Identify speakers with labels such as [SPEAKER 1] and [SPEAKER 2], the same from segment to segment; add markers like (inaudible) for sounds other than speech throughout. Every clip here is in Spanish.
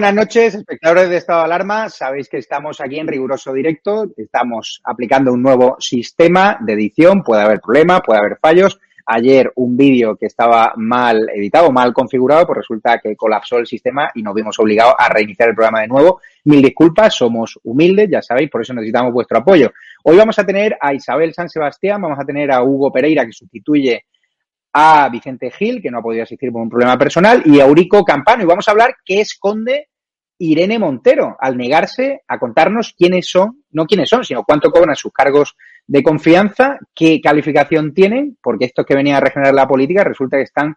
[SPEAKER 1] Buenas noches, espectadores de Estado de Alarma. Sabéis que estamos aquí en riguroso directo. Estamos aplicando un nuevo sistema de edición. Puede haber problemas, puede haber fallos. Ayer un vídeo que estaba mal editado, mal configurado, pues resulta que colapsó el sistema y nos vimos obligados a reiniciar el programa de nuevo. Mil disculpas, somos humildes, ya sabéis, por eso necesitamos vuestro apoyo. Hoy vamos a tener a Isabel San Sebastián, vamos a tener a Hugo Pereira, que sustituye a Vicente Gil, que no ha podido asistir por un problema personal, y a Eurico Campano. Y vamos a hablar qué esconde Irene Montero al negarse a contarnos quiénes son, no quiénes son, sino cuánto cobran sus cargos de confianza, qué calificación tienen, porque estos que venían a regenerar la política resulta que están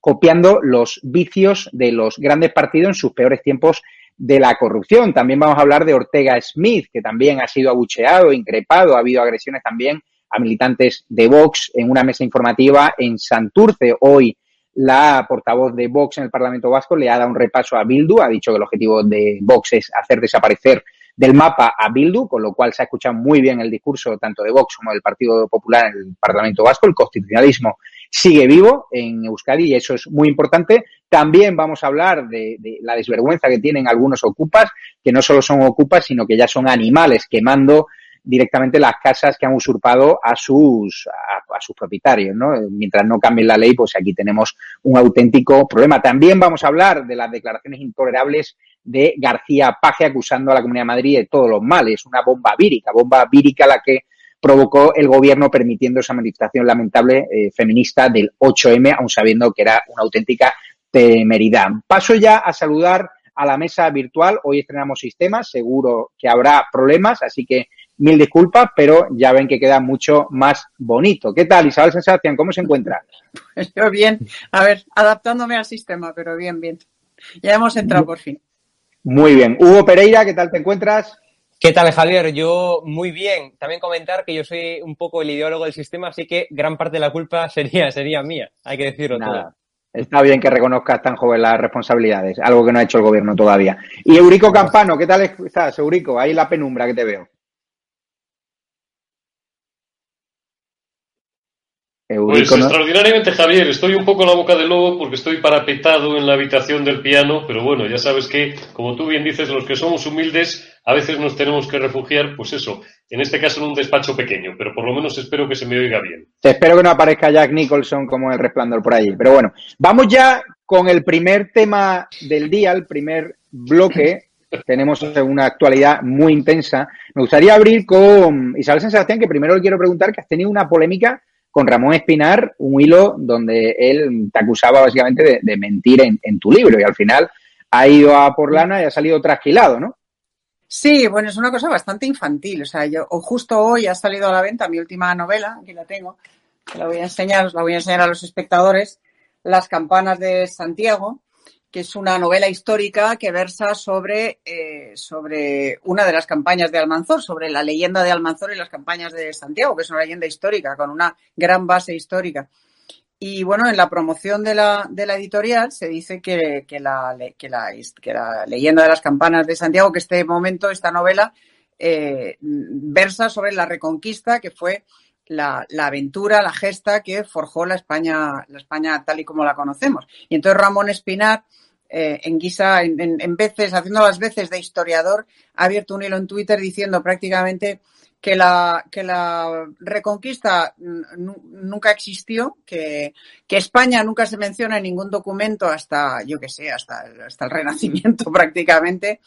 [SPEAKER 1] copiando los vicios de los grandes partidos en sus peores tiempos de la corrupción. También vamos a hablar de Ortega Smith, que también ha sido abucheado, increpado, ha habido agresiones también a militantes de Vox en una mesa informativa en Santurce. Hoy la portavoz de Vox en el Parlamento Vasco le ha dado un repaso a Bildu, ha dicho que el objetivo de Vox es hacer desaparecer del mapa a Bildu, con lo cual se ha escuchado muy bien el discurso tanto de Vox como del Partido Popular en el Parlamento Vasco. El constitucionalismo sigue vivo en Euskadi y eso es muy importante. También vamos a hablar de, la desvergüenza que tienen algunos ocupas, que no solo son ocupas, sino que ya son animales quemando directamente las casas que han usurpado a sus, a, sus propietarios, ¿no? Mientras no cambie la ley, pues aquí tenemos un auténtico problema. También vamos a hablar de las declaraciones intolerables de García Paje acusando a la Comunidad de Madrid de todos los males, una bomba vírica, bomba vírica la que provocó el gobierno permitiendo esa manifestación lamentable eh, feminista del 8M, aun sabiendo que era una auténtica temeridad. Paso ya a saludar a la mesa virtual. Hoy estrenamos sistemas, seguro que habrá problemas, así que mil disculpas, pero ya ven que queda mucho más bonito. ¿Qué tal, Isabel Sensación? ¿Cómo se encuentra? (laughs)
[SPEAKER 2] Pues yo bien, a ver, adaptándome al sistema, pero bien, bien. Ya hemos entrado por fin.
[SPEAKER 1] Muy bien. Hugo Pereira, ¿qué tal te encuentras?
[SPEAKER 3] ¿Qué tal, Javier? Yo muy bien. También comentar que yo soy un poco el ideólogo del sistema, así que gran parte de la culpa sería, sería mía, hay que decirlo Nada. todo.
[SPEAKER 1] Está bien que reconozcas tan joven las responsabilidades, algo que no ha hecho el gobierno todavía. Y Eurico Campano, ¿qué tal estás, Eurico? Ahí la penumbra que te veo.
[SPEAKER 4] Pues extraordinariamente, Javier, estoy un poco en la boca del lobo porque estoy parapetado en la habitación del piano, pero bueno, ya sabes que, como tú bien dices, los que somos humildes a veces nos tenemos que refugiar, pues eso, en este caso en un despacho pequeño, pero por lo menos espero que se me oiga bien.
[SPEAKER 1] Espero que no aparezca Jack Nicholson como el resplandor por ahí, pero bueno, vamos ya con el primer tema del día, el primer bloque. (laughs) Tenemos una actualidad muy intensa. Me gustaría abrir con Isabel San Sebastián, que primero le quiero preguntar que has tenido una polémica con Ramón Espinar un hilo donde él te acusaba básicamente de, mentir en, tu libro y al final ha ido a por lana y ha salido trasquilado, ¿no?
[SPEAKER 2] Sí, bueno, es una cosa bastante infantil. O sea, yo justo hoy ha salido a la venta mi última novela, aquí la tengo, la voy a enseñar, os la voy a enseñar a los espectadores, Las campanas de Santiago, que es una novela histórica que versa sobre, eh, sobre una de las campañas de Almanzor, sobre la leyenda de Almanzor y las campañas de Santiago, que es una leyenda histórica, con una gran base histórica. Y bueno, en la promoción de la, de la editorial se dice que, que, la, que, la, que la leyenda de las campanas de Santiago, que este momento, esta novela, eh, versa sobre la reconquista, que fue la, aventura, la gesta que forjó la España, la España tal y como la conocemos. Y entonces Ramón Espinar, eh, en guisa, en, en, en, veces, haciendo las veces de historiador, ha abierto un hilo en Twitter diciendo prácticamente que la, que la reconquista nunca existió, que, que España nunca se menciona en ningún documento hasta, yo que sé, hasta, hasta el Renacimiento (laughs) prácticamente,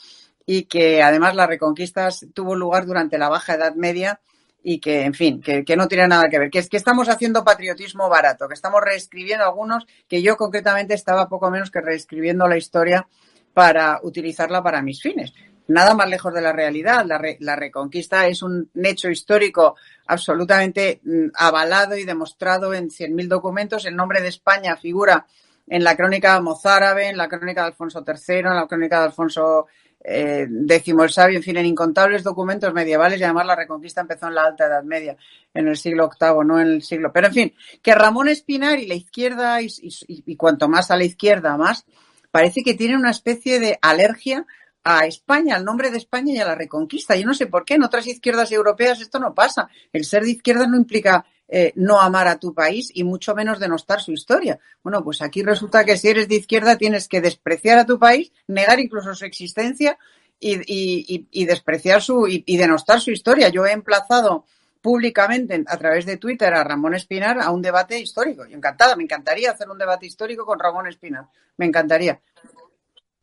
[SPEAKER 2] y que además la reconquista tuvo lugar durante la Baja Edad Media y que, en fin, que, que, no tiene nada que ver, que es que estamos haciendo patriotismo barato, que estamos reescribiendo algunos, que yo concretamente estaba poco menos que reescribiendo la historia para utilizarla para mis fines. Nada más lejos de la realidad. La, la reconquista es un hecho histórico absolutamente mm, avalado y demostrado en 100.000 documentos. El nombre de España figura en la crónica mozárabe, en la crónica de Alfonso III, en la crónica de Alfonso eh, décimo el sabio, en fin, en incontables documentos medievales y además la reconquista empezó en la Alta Edad Media, en el siglo VIII, no en el siglo. Pero en fin, que Ramón Espinar y la izquierda, y, cuanto más a la izquierda, más, parece que tienen una especie de alergia a España, al nombre de España y a la reconquista. Yo no sé por qué en otras izquierdas europeas esto no pasa. El ser de izquierda no implica eh, no amar a tu país y mucho menos denostar su historia. Bueno, pues aquí resulta que si eres de izquierda tienes que despreciar a tu país, negar incluso su existencia y, despreciar su y, denostar su historia. Yo he emplazado públicamente a través de Twitter a Ramón Espinar a un debate histórico. Yo encantada, me encantaría hacer un debate histórico con Ramón Espinar. Me encantaría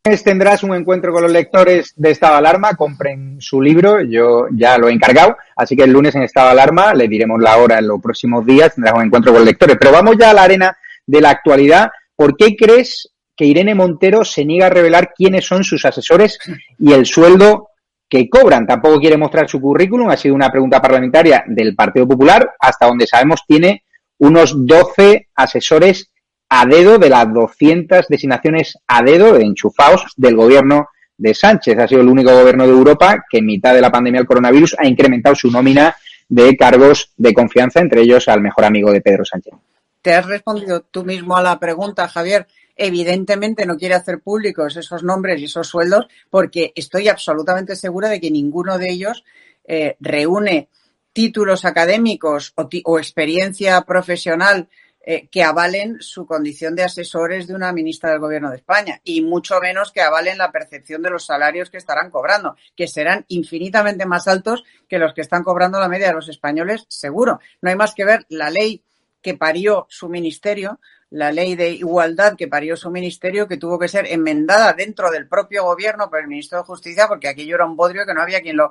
[SPEAKER 1] tendrás un encuentro con los lectores de Estado Alarma, compren su libro, yo ya lo he encargado, así que el lunes en Estado Alarma le diremos la hora en los próximos días, tendrás un encuentro con los lectores. Pero vamos ya a la arena de la actualidad. ¿Por qué crees que Irene Montero se niega a revelar quiénes son sus asesores y el sueldo que cobran? Tampoco quiere mostrar su currículum, ha sido una pregunta parlamentaria del Partido Popular, hasta donde sabemos tiene unos 12 asesores a dedo de las 200 designaciones a dedo de enchufados del gobierno de Sánchez. Ha sido el único gobierno de Europa que en mitad de la pandemia del coronavirus ha incrementado su nómina de cargos de confianza, entre ellos al mejor amigo de Pedro Sánchez.
[SPEAKER 2] Te has respondido tú mismo a la pregunta, Javier. Evidentemente no quiere hacer públicos esos nombres y esos sueldos porque estoy absolutamente segura de que ninguno de ellos eh, reúne títulos académicos o experiencia profesional eh, que avalen su condición de asesores de una ministra del Gobierno de España y mucho menos que avalen la percepción de los salarios que estarán cobrando, que serán infinitamente más altos que los que están cobrando la media de los españoles, seguro. No hay más que ver la ley que parió su ministerio, la ley de igualdad que parió su ministerio, que tuvo que ser enmendada dentro del propio gobierno por el ministro de Justicia, porque aquello era un bodrio que no había quien lo,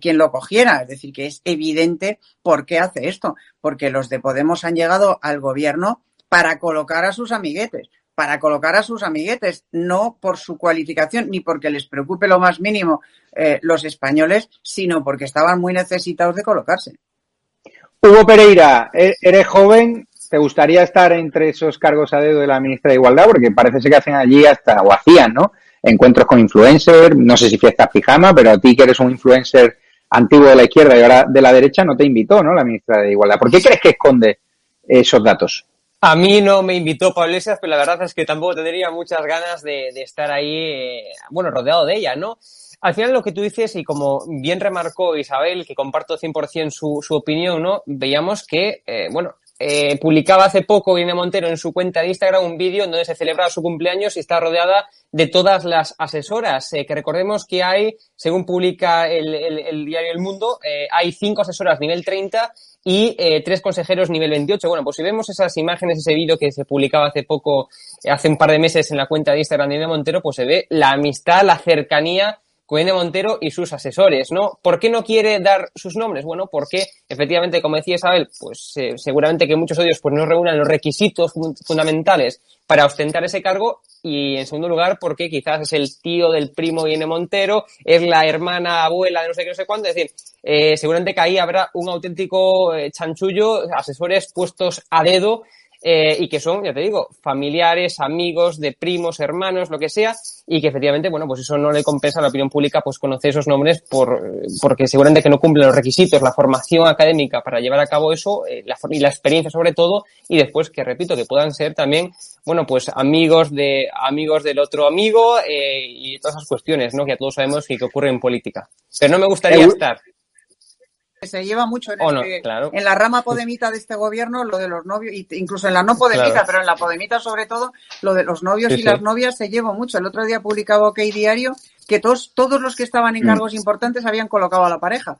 [SPEAKER 2] quien lo cogiera. Es decir, que es evidente por qué hace esto, porque los de Podemos han llegado al gobierno para colocar a sus amiguetes, para colocar a sus amiguetes, no por su cualificación ni porque les preocupe lo más mínimo eh, los españoles, sino porque estaban muy necesitados de colocarse.
[SPEAKER 1] Hugo Pereira, e-, eres joven, ¿te gustaría estar entre esos cargos a dedo de la ministra de Igualdad? Porque parece ser que hacen allí hasta, o hacían, ¿no? Encuentros con influencers, no sé si fiestas pijama, pero a ti que eres un influencer antiguo de la izquierda y ahora de la derecha no te invitó, ¿no? La ministra de Igualdad. ¿Por qué crees que esconde esos datos?
[SPEAKER 3] A mí no me invitó Pablo pero la verdad es que tampoco tendría muchas ganas de, estar ahí, eh, bueno, rodeado de ella, ¿no? Al final lo que tú dices, y como bien remarcó Isabel, que comparto 100% su, su opinión, ¿no? Veíamos que, eh, bueno, eh, publicaba hace poco Irene Montero en su cuenta de Instagram un vídeo en donde se celebraba su cumpleaños y está rodeada de todas las asesoras. Eh, que recordemos que hay, según publica el, el, diario El Mundo, eh, hay cinco asesoras nivel 30 y eh, tres consejeros nivel 28. Bueno, pues si vemos esas imágenes, ese vídeo que se publicaba hace poco, hace un par de meses en la cuenta de Instagram de Irene Montero, pues se ve la amistad, la cercanía Montero y sus asesores, ¿no? ¿Por qué no quiere dar sus nombres? Bueno, porque efectivamente, como decía Isabel, pues eh, seguramente que muchos de ellos pues, no reúnan los requisitos fundamentales para ostentar ese cargo y en segundo lugar porque quizás es el tío del primo Viene Montero, es la hermana abuela de no sé qué, no sé cuándo, es decir, eh, seguramente que ahí habrá un auténtico eh, chanchullo, asesores puestos a dedo eh, y que son, ya te digo, familiares, amigos, de primos, hermanos, lo que sea, y que efectivamente, bueno, pues eso no le compensa a la opinión pública, pues conocer esos nombres por, porque seguramente que no cumplen los requisitos, la formación académica para llevar a cabo eso, eh, la, y la experiencia sobre todo, y después que repito, que puedan ser también, bueno, pues amigos de, amigos del otro amigo, eh, y todas esas cuestiones, ¿no? Que a todos sabemos que, que ocurre en política. Pero no me gustaría estar
[SPEAKER 2] se lleva mucho en, este, en la rama podemita de este gobierno, lo de los novios, incluso en la no podemita, pero en la podemita sobre todo, lo de los novios y las novias se lleva mucho. El otro día publicaba OK Diario que todos, todos los que estaban en mm. cargos importantes habían colocado a la pareja.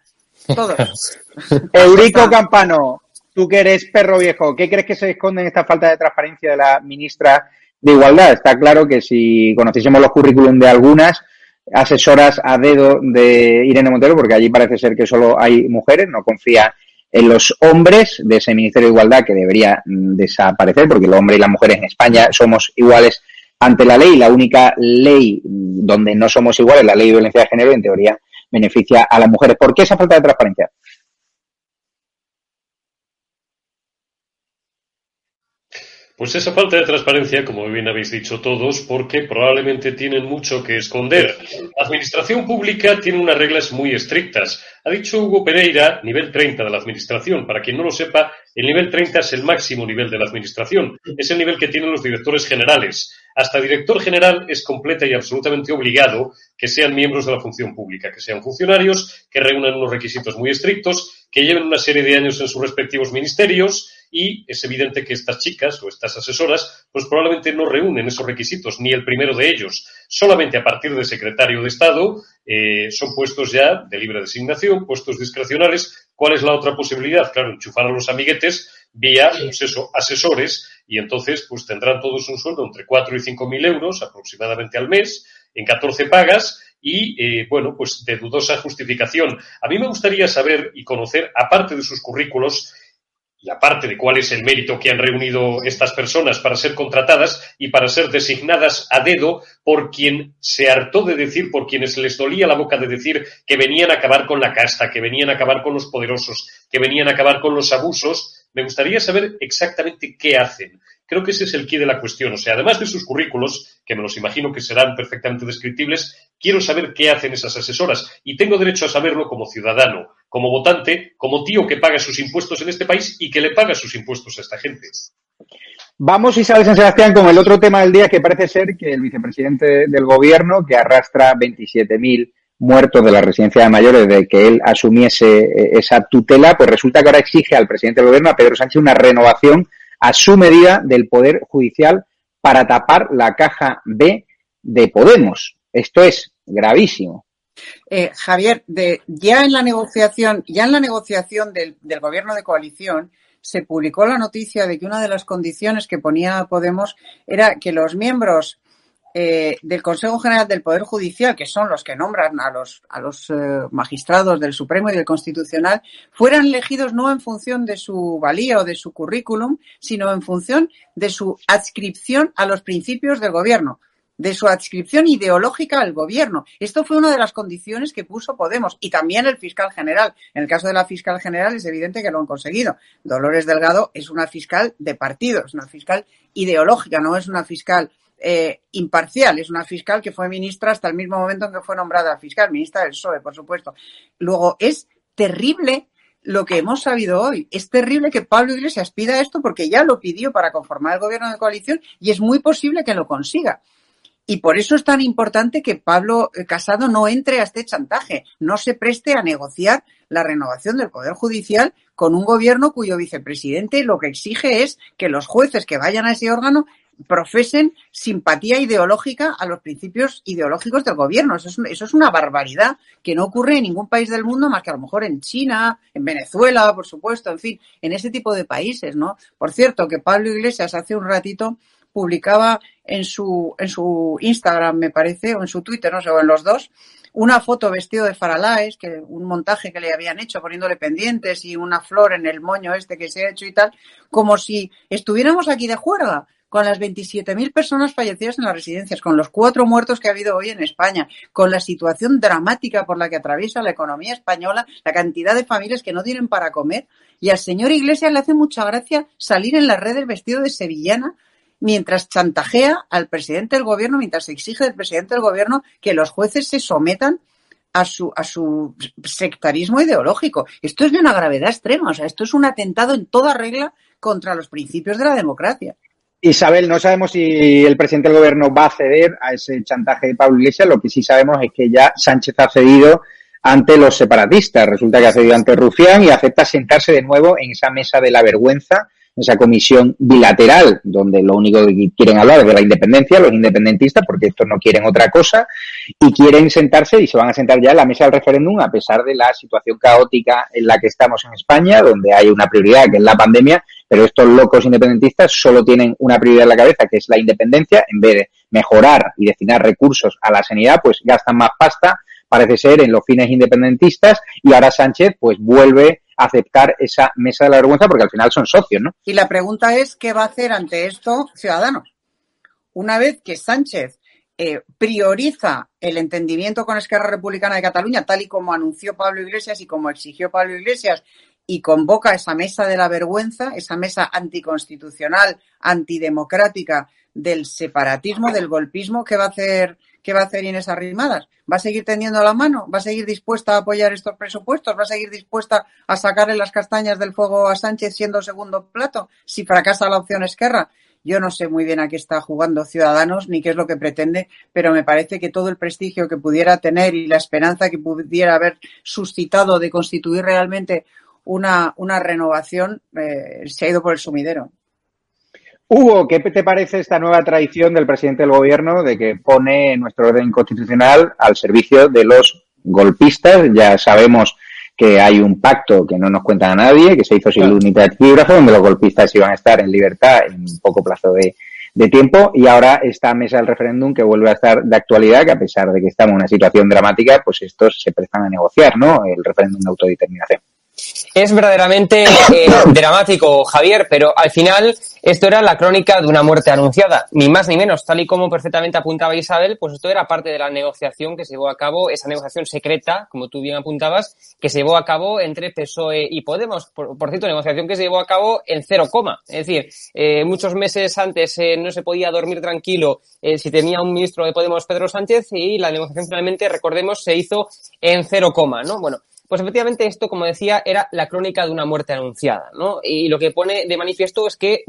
[SPEAKER 2] Todos. (laughs)
[SPEAKER 1] Eurico Campano, tú que eres perro viejo, ¿qué crees que se esconde en esta falta de transparencia de la ministra de Igualdad? Está claro que si conociésemos los currículum de algunas, asesoras a dedo de Irene Montero, porque allí parece ser que solo hay mujeres, no confía en los hombres de ese Ministerio de Igualdad que debería mm, desaparecer, porque los hombres y las mujeres en España somos iguales ante la ley. La única ley mm, donde no somos iguales, la ley de violencia de género, en teoría beneficia a las mujeres. ¿Por qué esa falta de transparencia?
[SPEAKER 4] Pues esa falta de transparencia, como bien habéis dicho todos, porque probablemente tienen mucho que esconder. La administración pública tiene unas reglas muy estrictas. Ha dicho Hugo Pereira, nivel 30 de la administración. Para quien no lo sepa, el nivel 30 es el máximo nivel de la administración. Es el nivel que tienen los directores generales. hasta director general es completa y absolutamente obligado que sean miembros de la función pública, que sean funcionarios, que reúnan unos requisitos muy estrictos, que lleven una serie de años en sus respectivos ministerios y es evidente que estas chicas o estas asesoras pues probablemente no reúnen esos requisitos, ni el primero de ellos. Solamente a partir de secretario de Estado eh, son puestos ya de libre designación, puestos discrecionales. ¿Cuál es la otra posibilidad? Claro, enchufar a los amiguetes vía pues asesores y entonces pues tendrán todos un sueldo entre 4 y 5 mil euros aproximadamente al mes en 14 pagas y, eh, bueno, pues de dudosa justificación. A mí me gustaría saber y conocer, aparte de sus currículos, y aparte de cuál es el mérito que han reunido estas personas para ser contratadas y para ser designadas a dedo por quien se hartó de decir, por quienes les dolía la boca de decir que venían a acabar con la casta, que venían a acabar con los poderosos, que venían a acabar con los abusos, me gustaría saber exactamente qué hacen. Creo que ese es el quid de la cuestión. O sea, además de sus currículos, que me los imagino que serán perfectamente descriptibles, quiero saber qué hacen esas asesoras y tengo derecho a saberlo como ciudadano, como votante, como tío que paga sus impuestos en este país y que le paga sus impuestos a esta gente.
[SPEAKER 1] Vamos, Isabel San Sebastián, con el otro tema del día que parece ser que el vicepresidente del gobierno, que arrastra 27.000 muertos de la residencia de mayores de que él asumiese eh, esa tutela, pues resulta que ahora exige al presidente del gobierno, a Pedro Sánchez, una renovación a su medida del Poder Judicial para tapar la caja B de Podemos. Esto es gravísimo.
[SPEAKER 2] Eh, Javier, ya en la negociación, ya en la negociación del, gobierno de coalición, se publicó la noticia de que una de las condiciones que ponía Podemos era que los miembros eh, del Consejo General del Poder Judicial, que son los que nombran a los, a los eh, magistrados del Supremo y del Constitucional, fueran elegidos no en función de su valía o de su currículum, sino en función de su adscripción a los principios del gobierno de su adscripción ideológica al gobierno. Esto fue una de las condiciones que puso Podemos y también el fiscal general. En el caso de la fiscal general es evidente que lo han conseguido. Dolores Delgado es una fiscal de partido, es una fiscal ideológica, no es una fiscal eh, imparcial. Es una fiscal que fue ministra hasta el mismo momento en que fue nombrada fiscal, ministra del PSOE, por supuesto. Luego, es terrible lo que hemos sabido hoy. Es terrible que Pablo Iglesias pida esto porque ya lo pidió para conformar el gobierno de coalición y es muy posible que lo consiga. Y por eso es tan importante que Pablo Casado no entre a este chantaje, no se preste a negociar la renovación del Poder Judicial con un gobierno cuyo vicepresidente lo que exige es que los jueces que vayan a ese órgano profesen simpatía ideológica a los principios ideológicos del gobierno. Eso es, eso es una barbaridad que no ocurre en ningún país del mundo más que a lo mejor en China, en Venezuela, por supuesto, en fin, en ese tipo de países, ¿no? Por cierto, que Pablo Iglesias hace un ratito publicaba en su, en su Instagram, me parece, o en su Twitter, no sé, o en los dos, una foto vestido de Faralaes, que un montaje que le habían hecho poniéndole pendientes y una flor en el moño este que se ha hecho y tal, como si estuviéramos aquí de juerga con las 27.000 personas fallecidas en las residencias, con los cuatro muertos que ha habido hoy en España, con la situación dramática por la que atraviesa la economía española, la cantidad de familias que no tienen para comer. Y al señor Iglesias le hace mucha gracia salir en las redes vestido de sevillana mientras chantajea al presidente del gobierno, mientras exige del presidente del gobierno que los jueces se sometan a su, a su sectarismo ideológico. Esto es de una gravedad extrema, o sea, esto es un atentado en toda regla contra los principios de la democracia.
[SPEAKER 1] Isabel, no sabemos si el presidente del gobierno va a ceder a ese chantaje de Pablo Iglesias. Lo que sí sabemos es que ya Sánchez ha cedido ante los separatistas. Resulta que ha cedido ante Rufián y acepta sentarse de nuevo en esa mesa de la vergüenza, esa comisión bilateral, donde lo único que quieren hablar es de la independencia, los independentistas, porque estos no quieren otra cosa, y quieren sentarse y se van a sentar ya en la mesa del referéndum, a pesar de la situación caótica en la que estamos en España, donde hay una prioridad que es la pandemia, pero estos locos independentistas solo tienen una prioridad en la cabeza, que es la independencia, en vez de mejorar y destinar recursos a la sanidad, pues gastan más pasta, parece ser, en los fines independentistas, y ahora Sánchez pues vuelve aceptar esa mesa de la vergüenza porque al final son socios, ¿no?
[SPEAKER 2] Y la pregunta es, ¿qué va a hacer ante esto Ciudadanos? Una vez que Sánchez eh, prioriza el entendimiento con Esquerra Republicana de Cataluña, tal y como anunció Pablo Iglesias y como exigió Pablo Iglesias, y convoca esa mesa de la vergüenza, esa mesa anticonstitucional, antidemocrática del separatismo, del golpismo, ¿qué va a hacer, qué va a hacer Inés Arrimadas? ¿Va a seguir tendiendo la mano? ¿Va a seguir dispuesta a apoyar estos presupuestos? ¿Va a seguir dispuesta a sacarle las castañas del fuego a Sánchez siendo segundo plato si fracasa la opción Esquerra? Yo no sé muy bien a qué está jugando Ciudadanos ni qué es lo que pretende, pero me parece que todo el prestigio que pudiera tener y la esperanza que pudiera haber suscitado de constituir realmente una, una renovación eh, se ha ido por el sumidero.
[SPEAKER 1] Hugo, ¿qué te parece esta nueva tradición del presidente del gobierno de que pone nuestro orden constitucional al servicio de los golpistas? Ya sabemos que hay un pacto que no nos cuenta a nadie, que se hizo sin claro. de epígrafo, donde los golpistas iban a estar en libertad en poco plazo de, de tiempo y ahora esta mesa del referéndum que vuelve a estar de actualidad, que a pesar de que estamos en una situación dramática, pues estos se prestan a negociar, ¿no? El referéndum de autodeterminación.
[SPEAKER 3] Es verdaderamente eh, (coughs) dramático, Javier, pero al final esto era la crónica de una muerte anunciada, ni más ni menos, tal y como perfectamente apuntaba Isabel, pues esto era parte de la negociación que se llevó a cabo, esa negociación secreta, como tú bien apuntabas, que se llevó a cabo entre PSOE y Podemos. Por, por cierto, negociación que se llevó a cabo en cero coma. Es decir, eh, muchos meses antes eh, no se podía dormir tranquilo si tenía un ministro de Podemos, Pedro Sánchez, y la negociación finalmente, recordemos, se hizo en cero coma, ¿no? Bueno, pues efectivamente esto, como decía, era la crónica de una muerte anunciada, ¿no? Y lo que pone de manifiesto es que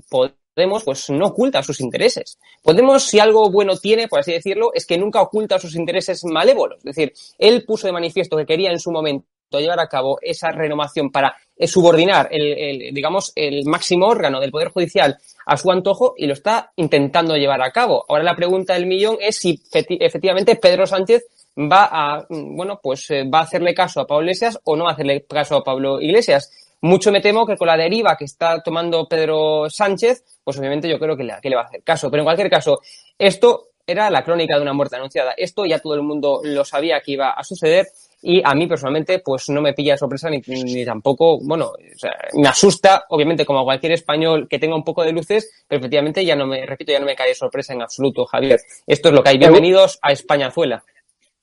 [SPEAKER 3] Podemos pues no oculta sus intereses. Podemos, si algo bueno tiene, por así decirlo, es que nunca oculta sus intereses malévolos. Es decir, él puso de manifiesto que quería en su momento llevar a cabo esa renovación para subordinar el, el, digamos, el máximo órgano del Poder Judicial a su antojo y lo está intentando llevar a cabo. Ahora la pregunta del millón es si efectivamente Pedro Sánchez va a, bueno, pues eh, va a hacerle caso a Pablo Iglesias o no va a hacerle caso a Pablo Iglesias. Mucho me temo que con la deriva que está tomando Pedro Sánchez, pues obviamente yo creo que le, que le va a hacer caso. Pero en cualquier caso, esto era la crónica de una muerte anunciada. Esto ya todo el mundo lo sabía que iba a suceder y a mí personalmente pues no me pilla de sorpresa ni, ni tampoco, bueno, o sea, me asusta, obviamente como a cualquier español que tenga un poco de luces, pero efectivamente ya no me, repito, ya no me cae de sorpresa en absoluto, Javier. Esto es lo que hay. Bienvenidos a Españazuela.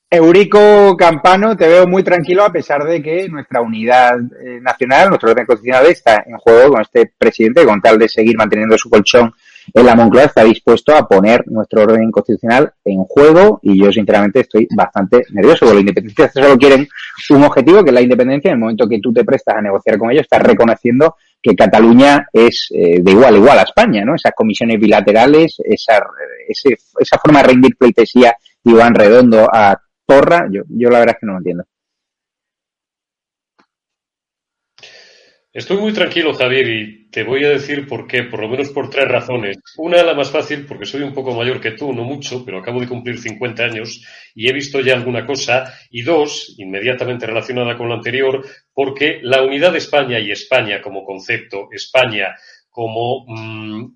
[SPEAKER 1] Eurico Campano, te veo muy tranquilo a pesar de que nuestra unidad eh, nacional, nuestro orden constitucional está en juego con este presidente, con tal de seguir manteniendo su colchón en la Moncloa, está dispuesto a poner nuestro orden constitucional en juego y yo sinceramente estoy bastante nervioso porque los independentistas solo quieren un objetivo que es la independencia. En el momento que tú te prestas a negociar con ellos, estás reconociendo que Cataluña es eh, de igual igual a España, ¿no? Esas comisiones bilaterales, esa, ese, esa forma de rendir pleitesía Iván Redondo a porra, yo, yo la verdad es que no lo entiendo.
[SPEAKER 4] Estoy muy tranquilo, Javier, y te voy a decir por qué, por lo menos por tres razones. Una, la más fácil, porque soy un poco mayor que tú, no mucho, pero acabo de cumplir 50 años y he visto ya alguna cosa. Y dos, inmediatamente relacionada con lo anterior, porque la unidad de España y España como concepto, España como mmm,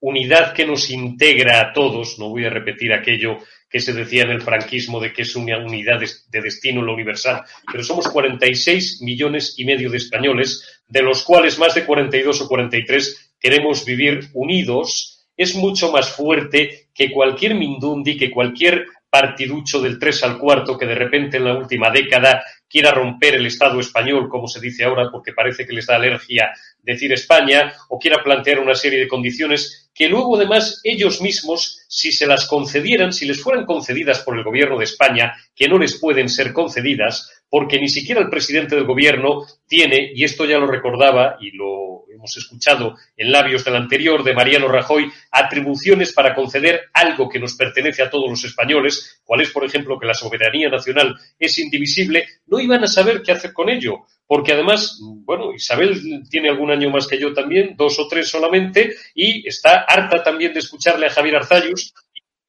[SPEAKER 4] unidad que nos integra a todos, no voy a repetir aquello que se decía en el franquismo de que es una unidad de destino lo universal, pero somos 46 millones y medio de españoles, de los cuales más de 42 o 43 queremos vivir unidos, es mucho más fuerte que cualquier mindundi, que cualquier partiducho del 3 al cuarto que de repente en la última década quiera romper el Estado español, como se dice ahora, porque parece que les da alergia decir España, o quiera plantear una serie de condiciones que luego además ellos mismos, si se las concedieran, si les fueran concedidas por el gobierno de España, que no les pueden ser concedidas, porque ni siquiera el presidente del gobierno tiene, y esto ya lo recordaba y lo hemos escuchado en labios del anterior de Mariano Rajoy, atribuciones para conceder algo que nos pertenece a todos los españoles, cual es, por ejemplo, que la soberanía nacional es indivisible, no iban a saber qué hacer con ello, porque además, bueno, Isabel tiene algún año más que yo también, dos o tres solamente, y está harta también de escucharle a Javier Arzayus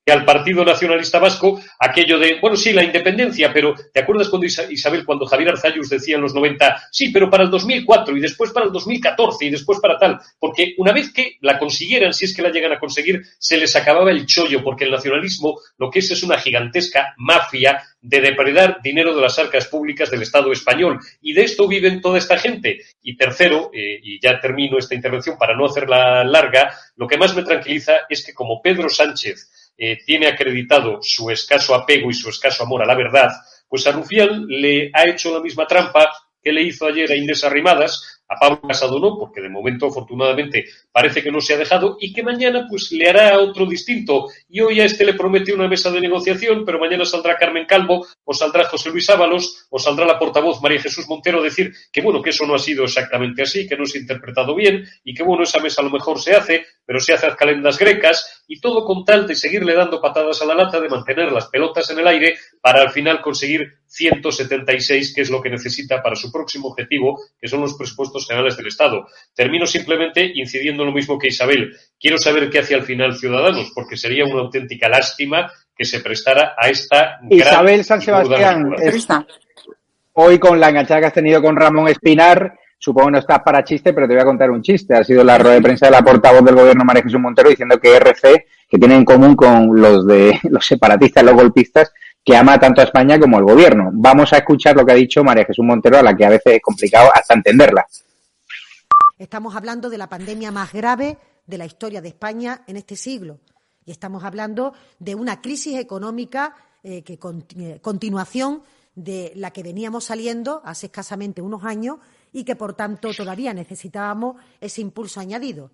[SPEAKER 4] al Partido Nacionalista Vasco aquello de, bueno, sí, la independencia, pero ¿te acuerdas cuando Isabel, cuando Javier Arzayus decía en los 90, sí, pero para el 2004 y después para el 2014 y después para tal? Porque una vez que la consiguieran, si es que la llegan a conseguir, se les acababa el chollo, porque el nacionalismo lo que es es una gigantesca mafia de depredar dinero de las arcas públicas del Estado español. Y de esto viven toda esta gente. Y tercero, eh, y ya termino esta intervención para no hacerla larga, lo que más me tranquiliza es que como Pedro Sánchez eh, tiene acreditado su escaso apego y su escaso amor a la verdad, pues a Rufián le ha hecho la misma trampa que le hizo ayer a Inés Arrimadas, a Pablo Casado no, porque de momento afortunadamente parece que no se ha dejado, y que mañana pues le hará otro distinto. Y hoy a este le promete una mesa de negociación, pero mañana saldrá Carmen Calvo, o saldrá José Luis Ábalos, o saldrá la portavoz María Jesús Montero a decir que bueno, que eso no ha sido exactamente así, que no se ha interpretado bien, y que bueno, esa mesa a lo mejor se hace, pero se hace a calendas grecas y todo con tal de seguirle dando patadas a la lata, de mantener las pelotas en el aire para al final conseguir 176, que es lo que necesita para su próximo objetivo, que son los presupuestos generales del Estado. Termino simplemente incidiendo en lo mismo que Isabel. Quiero saber qué hace al final Ciudadanos, porque sería una auténtica lástima que se prestara a esta
[SPEAKER 1] Isabel San Sebastián, hoy con la enganchada que has tenido con Ramón Espinar, supongo que no estás para chiste, pero te voy a contar un chiste. Ha sido la rueda de prensa de la portavoz del gobierno María Jesús Montero diciendo que RC, que tiene en común con los de (laughs) los separatistas, los golpistas, que ama tanto a España como al gobierno. Vamos a escuchar lo que ha dicho María Jesús Montero, a la que a veces es complicado hasta entenderla.
[SPEAKER 5] Estamos hablando de la pandemia más grave de la historia de España en este siglo. Y estamos hablando de una crisis económica eh, que eh, continuación de la que veníamos saliendo hace escasamente unos años y que, por tanto, todavía necesitábamos ese impulso añadido.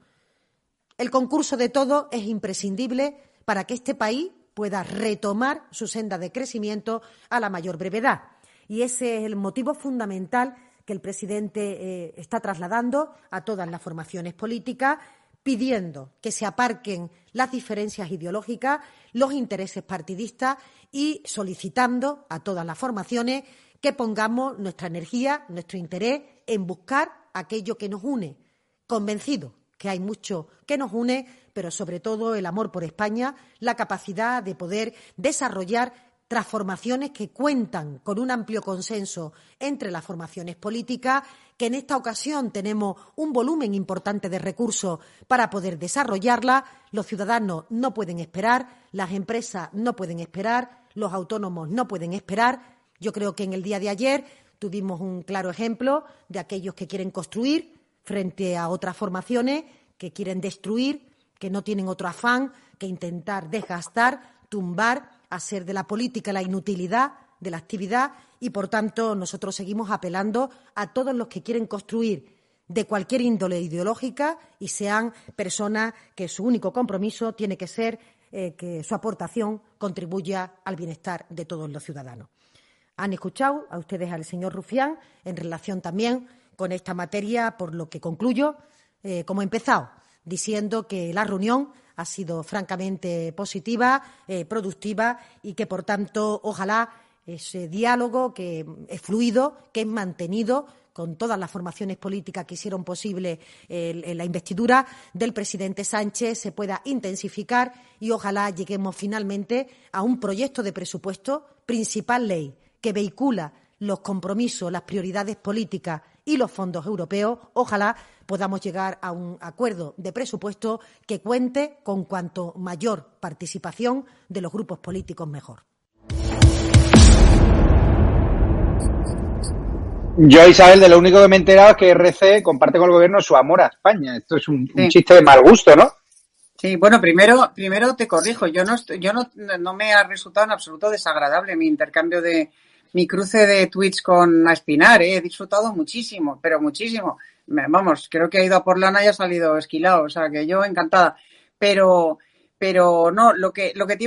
[SPEAKER 5] El concurso de todo es imprescindible para que este país pueda retomar su senda de crecimiento a la mayor brevedad. Y ese es el motivo fundamental que el presidente eh, está trasladando a todas las formaciones políticas, pidiendo que se aparquen las diferencias ideológicas, los intereses partidistas y solicitando a todas las formaciones que pongamos nuestra energía, nuestro interés en buscar aquello que nos une, convencido que hay mucho que nos une, pero sobre todo el amor por España, la capacidad de poder desarrollar transformaciones que cuentan con un amplio consenso entre las formaciones políticas, que en esta ocasión tenemos un volumen importante de recursos para poder desarrollarla. Los ciudadanos no pueden esperar, las empresas no pueden esperar, los autónomos no pueden esperar. Yo creo que en el día de ayer tuvimos un claro ejemplo de aquellos que quieren construir frente a otras formaciones que quieren destruir, que no tienen otro afán que intentar desgastar, tumbar hacer de la política la inutilidad de la actividad y, por tanto, nosotros seguimos apelando a todos los que quieren construir de cualquier índole ideológica y sean personas que su único compromiso tiene que ser eh, que su aportación contribuya al bienestar de todos los ciudadanos. Han escuchado a ustedes al señor Rufián en relación también con esta materia, por lo que concluyo, eh, como he empezado, diciendo que la reunión ha sido francamente positiva, eh, productiva y que, por tanto, ojalá ese diálogo que es fluido, que es mantenido con todas las formaciones políticas que hicieron posible la investidura del presidente Sánchez se pueda intensificar y ojalá lleguemos finalmente a un proyecto de presupuesto, principal ley, que vehicula los compromisos, las prioridades políticas y los fondos europeos. Ojalá podamos llegar a un acuerdo de presupuesto que cuente con cuanto mayor participación de los grupos políticos mejor.
[SPEAKER 1] Yo, Isabel, de lo único que me he enterado es que RC comparte con el gobierno su amor a España. Esto es un, chiste de mal gusto, ¿no?
[SPEAKER 2] Sí, bueno, primero, primero te corrijo. Yo no, yo no, no me ha resultado en absoluto desagradable mi intercambio de, mi cruce de tweets con Espinar, ¿eh? he disfrutado muchísimo, pero muchísimo vamos, creo que ha ido a por lana y ha salido esquilado, o sea, que yo encantada. Pero, pero no, lo que, lo que,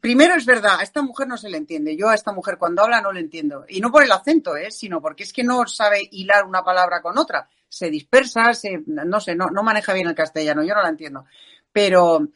[SPEAKER 2] primero es verdad, a esta mujer no se le entiende. Yo a esta mujer cuando habla no le entiendo. Y no por el acento, ¿eh? sino porque es que no sabe hilar una palabra con otra. Se dispersa, se, no sé, no, no maneja bien el castellano, yo no la entiendo. Pero,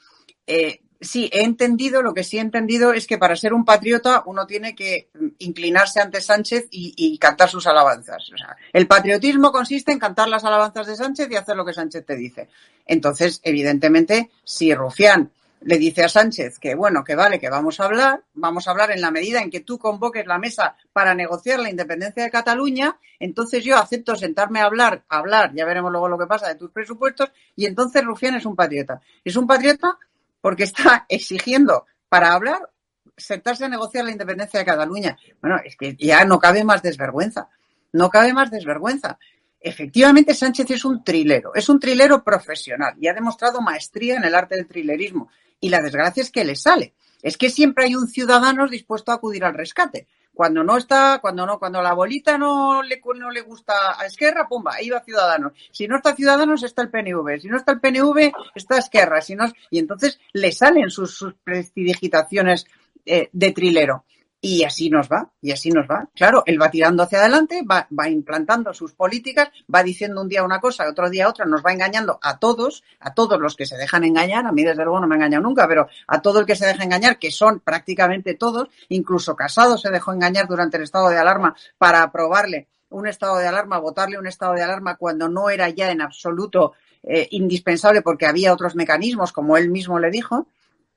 [SPEAKER 2] eh, sí, he entendido, lo que sí he entendido es que para ser un patriota uno tiene que inclinarse ante Sánchez y, cantar sus alabanzas. O sea, el patriotismo consiste en cantar las alabanzas de Sánchez y hacer lo que Sánchez te dice. Entonces, evidentemente, si Rufián le dice a Sánchez que bueno, que vale, que vamos a hablar, vamos a hablar en la medida en que tú convoques la mesa para negociar la independencia de Cataluña, entonces yo acepto sentarme a hablar, hablar, ya veremos luego lo que pasa de tus presupuestos, y entonces Rufián es un patriota. Es un patriota porque está exigiendo para hablar sentarse a negociar la independencia de Cataluña. Bueno, es que ya no cabe más desvergüenza. No cabe más desvergüenza. Efectivamente, Sánchez es un trilero, es un trilero profesional y ha demostrado maestría en el arte del trilerismo. Y la desgracia es que le sale. Es que siempre hay un ciudadano dispuesto a acudir al rescate. Cuando no está, cuando no, cuando la bolita no le, no le gusta a Esquerra, pumba, ahí va Ciudadanos. Si no está Ciudadanos, está el PNV. Si no está el PNV, está Esquerra. Si no, y entonces le salen sus, sus prestidigitaciones eh, de trilero. Y así nos va, y así nos va. Claro, él va tirando hacia adelante, va, va implantando sus políticas, va diciendo un día una cosa, otro día otra, nos va engañando a todos, a todos los que se dejan engañar, a mí desde luego no me ha engañado nunca, pero a todo el que se deja engañar, que son prácticamente todos, incluso Casado se dejó engañar durante el estado de alarma para aprobarle un estado de alarma, votarle un estado de alarma cuando no era ya en absoluto eh, indispensable porque había otros mecanismos, como él mismo le dijo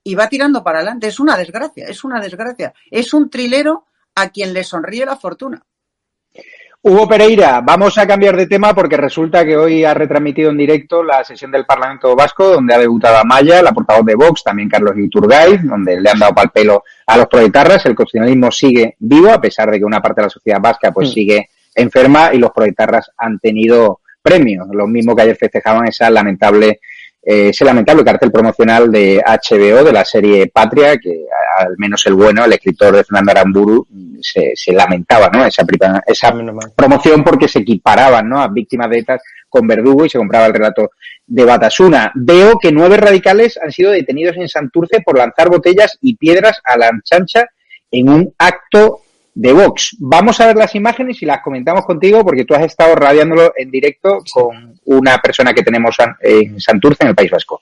[SPEAKER 2] y va tirando para adelante. Es una desgracia, es una desgracia. Es un trilero a quien le sonríe la fortuna.
[SPEAKER 1] Hugo Pereira, vamos a cambiar de tema porque resulta que hoy ha retransmitido en directo la sesión del Parlamento Vasco, donde ha debutado Amaya, la portavoz de Vox, también Carlos Iturgaiz, donde le han dado pal pelo a los proletarras. El constitucionalismo sigue vivo, a pesar de que una parte de la sociedad vasca pues mm. sigue enferma y los proletarras han tenido premios, lo mismo que ayer festejaban esa lamentable eh, ese lamentable cartel promocional de HBO de la serie Patria, que al menos el bueno, el escritor de Fernando Aramburu, se, se lamentaba, ¿no? Esa, esa promoción porque se equiparaban, ¿no? A víctimas de estas con Verdugo y se compraba el relato de Batasuna. Veo que nueve radicales han sido detenidos en Santurce por lanzar botellas y piedras a la anchancha en un acto de Vox. Vamos a ver las imágenes y las comentamos contigo porque tú has estado radiándolo en directo con una persona que tenemos en Santurce, en el País Vasco.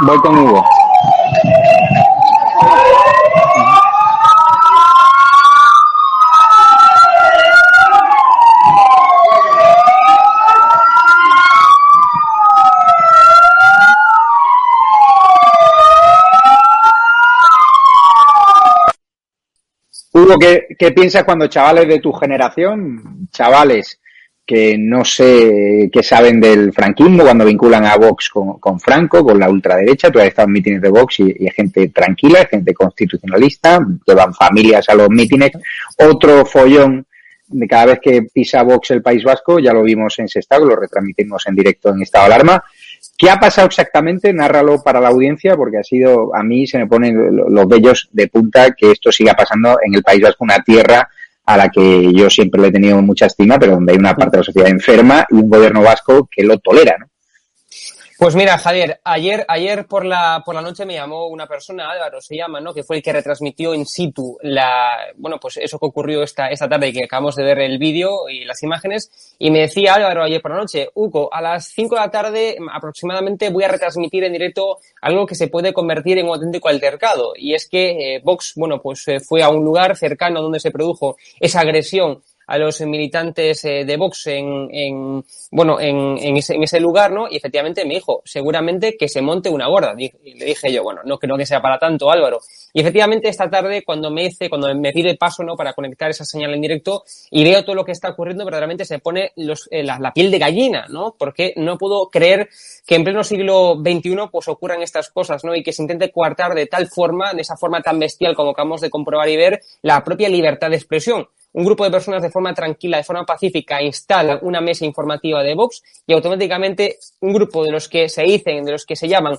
[SPEAKER 1] Voy con Hugo. Hugo, ¿qué, ¿qué piensas cuando chavales de tu generación, chavales que no sé qué saben del franquismo cuando vinculan a Vox con, Franco, con la ultraderecha. Tú has estado en mítines de Vox y, y, gente tranquila, gente constitucionalista, llevan familias a los mítines. Otro follón de cada vez que pisa Vox el País Vasco, ya lo vimos en Sestado, lo retransmitimos en directo en estado de alarma. ¿Qué ha pasado exactamente? Nárralo para la audiencia, porque ha sido, a mí se me ponen los bellos de punta que esto siga pasando en el País Vasco, una tierra a la que yo siempre le he tenido mucha estima, pero donde hay una parte de la sociedad enferma y un gobierno vasco que lo tolera, ¿no?
[SPEAKER 3] Pues mira, Javier, ayer, ayer por la, por la noche me llamó una persona, Álvaro se llama, ¿no? Que fue el que retransmitió in situ la, bueno, pues eso que ocurrió esta, esta tarde que acabamos de ver el vídeo y las imágenes. Y me decía Álvaro ayer por la noche, Hugo, a las 5 de la tarde aproximadamente voy a retransmitir en directo algo que se puede convertir en un auténtico altercado. Y es que eh, Vox, bueno, pues eh, fue a un lugar cercano donde se produjo esa agresión a los militantes eh, de Vox en, en bueno, en, en, ese, en, ese, lugar, ¿no? Y efectivamente me dijo, seguramente que se monte una gorda. Y le dije yo, bueno, no creo que sea para tanto, Álvaro. Y efectivamente esta tarde, cuando me hice, cuando me pide paso, ¿no? Para conectar esa señal en directo y veo todo lo que está ocurriendo, verdaderamente se pone los, eh, la, la, piel de gallina, ¿no? Porque no puedo creer que en pleno siglo XXI, pues ocurran estas cosas, ¿no? Y que se intente coartar de tal forma, de esa forma tan bestial como acabamos de comprobar y ver, la propia libertad de expresión un grupo de personas de forma tranquila, de forma pacífica, instala una mesa informativa de Vox y automáticamente un grupo de los que se dicen, de los que se llaman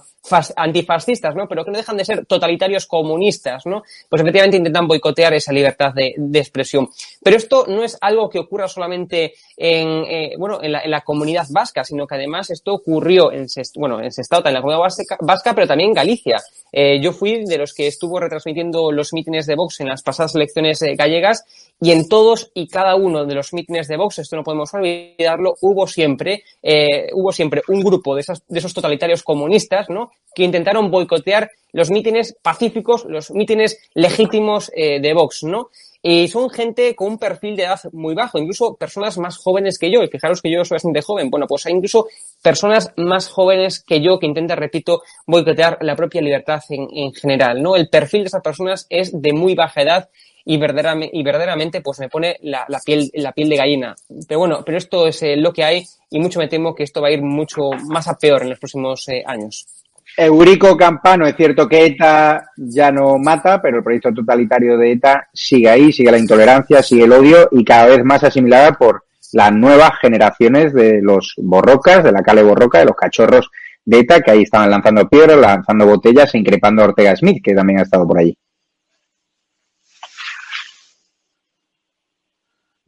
[SPEAKER 3] antifascistas, ¿no? Pero que no dejan de ser totalitarios comunistas, ¿no? Pues efectivamente intentan boicotear esa libertad de, expresión. Pero esto no es algo que ocurra solamente en, eh, bueno, en la, comunidad vasca, sino que además esto ocurrió en, bueno, en Sestao, en la comunidad vasca, vasca, pero también en Galicia. Eh, yo fui de los que estuvo retransmitiendo los mítines de Vox en las pasadas elecciones eh, gallegas y en todos y cada uno de los mítines de Vox, esto no podemos olvidarlo, hubo siempre, eh, hubo siempre un grupo de, esas, de esos totalitarios comunistas, ¿no? Que intentaron boicotear los mítines pacíficos, los mítines legítimos eh, de Vox, ¿no? Y son gente con un perfil de edad muy bajo, incluso personas más jóvenes que yo. Y fijaros que yo soy bastante joven. Bueno, pues hay incluso personas más jóvenes que yo que intentan, repito, boicotear la propia libertad en, en general, ¿no? El perfil de esas personas es de muy baja edad y verdaderamente, pues me pone la, la, piel, la piel de gallina. Pero bueno, pero esto es eh, lo que hay y mucho me temo que esto va a ir mucho más a peor en los próximos eh, años.
[SPEAKER 1] Eurico Campano, es cierto que ETA ya no mata, pero el proyecto totalitario de ETA sigue ahí, sigue la intolerancia, sigue el odio y cada vez más asimilada por las nuevas generaciones de los borrocas, de la Cale Borroca, de los cachorros de ETA, que ahí estaban lanzando piedras, lanzando botellas e increpando a Ortega Smith, que también ha estado por allí.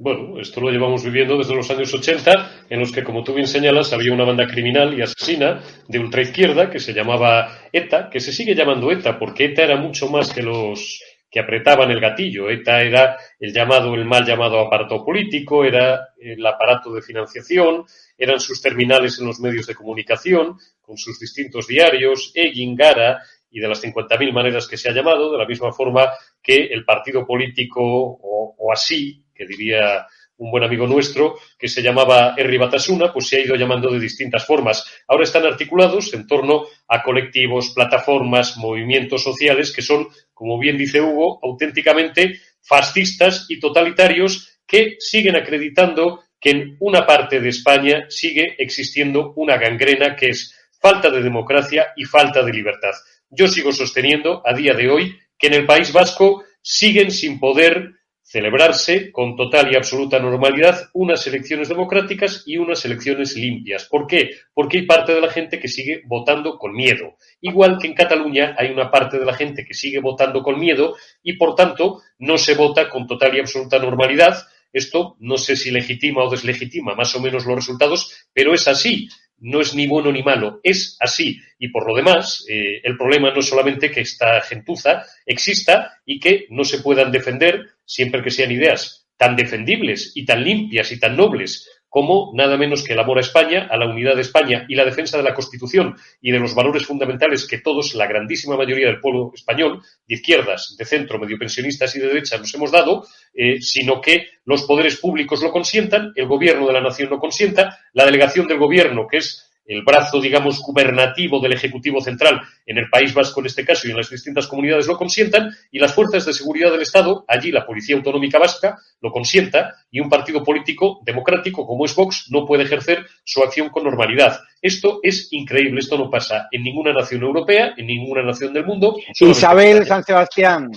[SPEAKER 4] Bueno, esto lo llevamos viviendo desde los años 80, en los que, como tú bien señalas, había una banda criminal y asesina de ultraizquierda que se llamaba ETA, que se sigue llamando ETA, porque ETA era mucho más que los que apretaban el gatillo. ETA era el llamado, el mal llamado aparato político, era el aparato de financiación, eran sus terminales en los medios de comunicación, con sus distintos diarios, Egin, Gara, y de las 50.000 maneras que se ha llamado, de la misma forma que el partido político o, o así que diría un buen amigo nuestro, que se llamaba Herri Batasuna, pues se ha ido llamando de distintas formas. Ahora están articulados en torno a colectivos, plataformas, movimientos sociales que son, como bien dice Hugo, auténticamente fascistas y totalitarios que siguen acreditando que en una parte de España sigue existiendo una gangrena que es falta de democracia y falta de libertad. Yo sigo sosteniendo a día de hoy que en el País Vasco siguen sin poder celebrarse con total y absoluta normalidad unas elecciones democráticas y unas elecciones limpias. ¿Por qué? Porque hay parte de la gente que sigue votando con miedo. Igual que en Cataluña hay una parte de la gente que sigue votando con miedo y, por tanto, no se vota con total y absoluta normalidad. Esto no sé si legitima o deslegitima más o menos los resultados, pero es así no es ni bueno ni malo, es así. Y por lo demás, eh, el problema no es solamente que esta gentuza exista y que no se puedan defender siempre que sean ideas tan defendibles y tan limpias y tan nobles como nada menos que el amor a España, a la unidad de España y la defensa de la Constitución y de los valores fundamentales que todos, la grandísima mayoría del pueblo español, de izquierdas, de centro, medio pensionistas y de derecha, nos hemos dado, eh, sino que los poderes públicos lo consientan, el gobierno de la nación lo consienta, la delegación del gobierno, que es el brazo, digamos, gubernativo del Ejecutivo Central en el País Vasco en este caso y en las distintas comunidades lo consientan y las fuerzas de seguridad del Estado, allí la Policía Autonómica Vasca, lo consienta y un partido político democrático como es Vox no puede ejercer su acción con normalidad. Esto es increíble, esto no pasa en ninguna nación europea, en ninguna nación del mundo.
[SPEAKER 1] Isabel San Sebastián,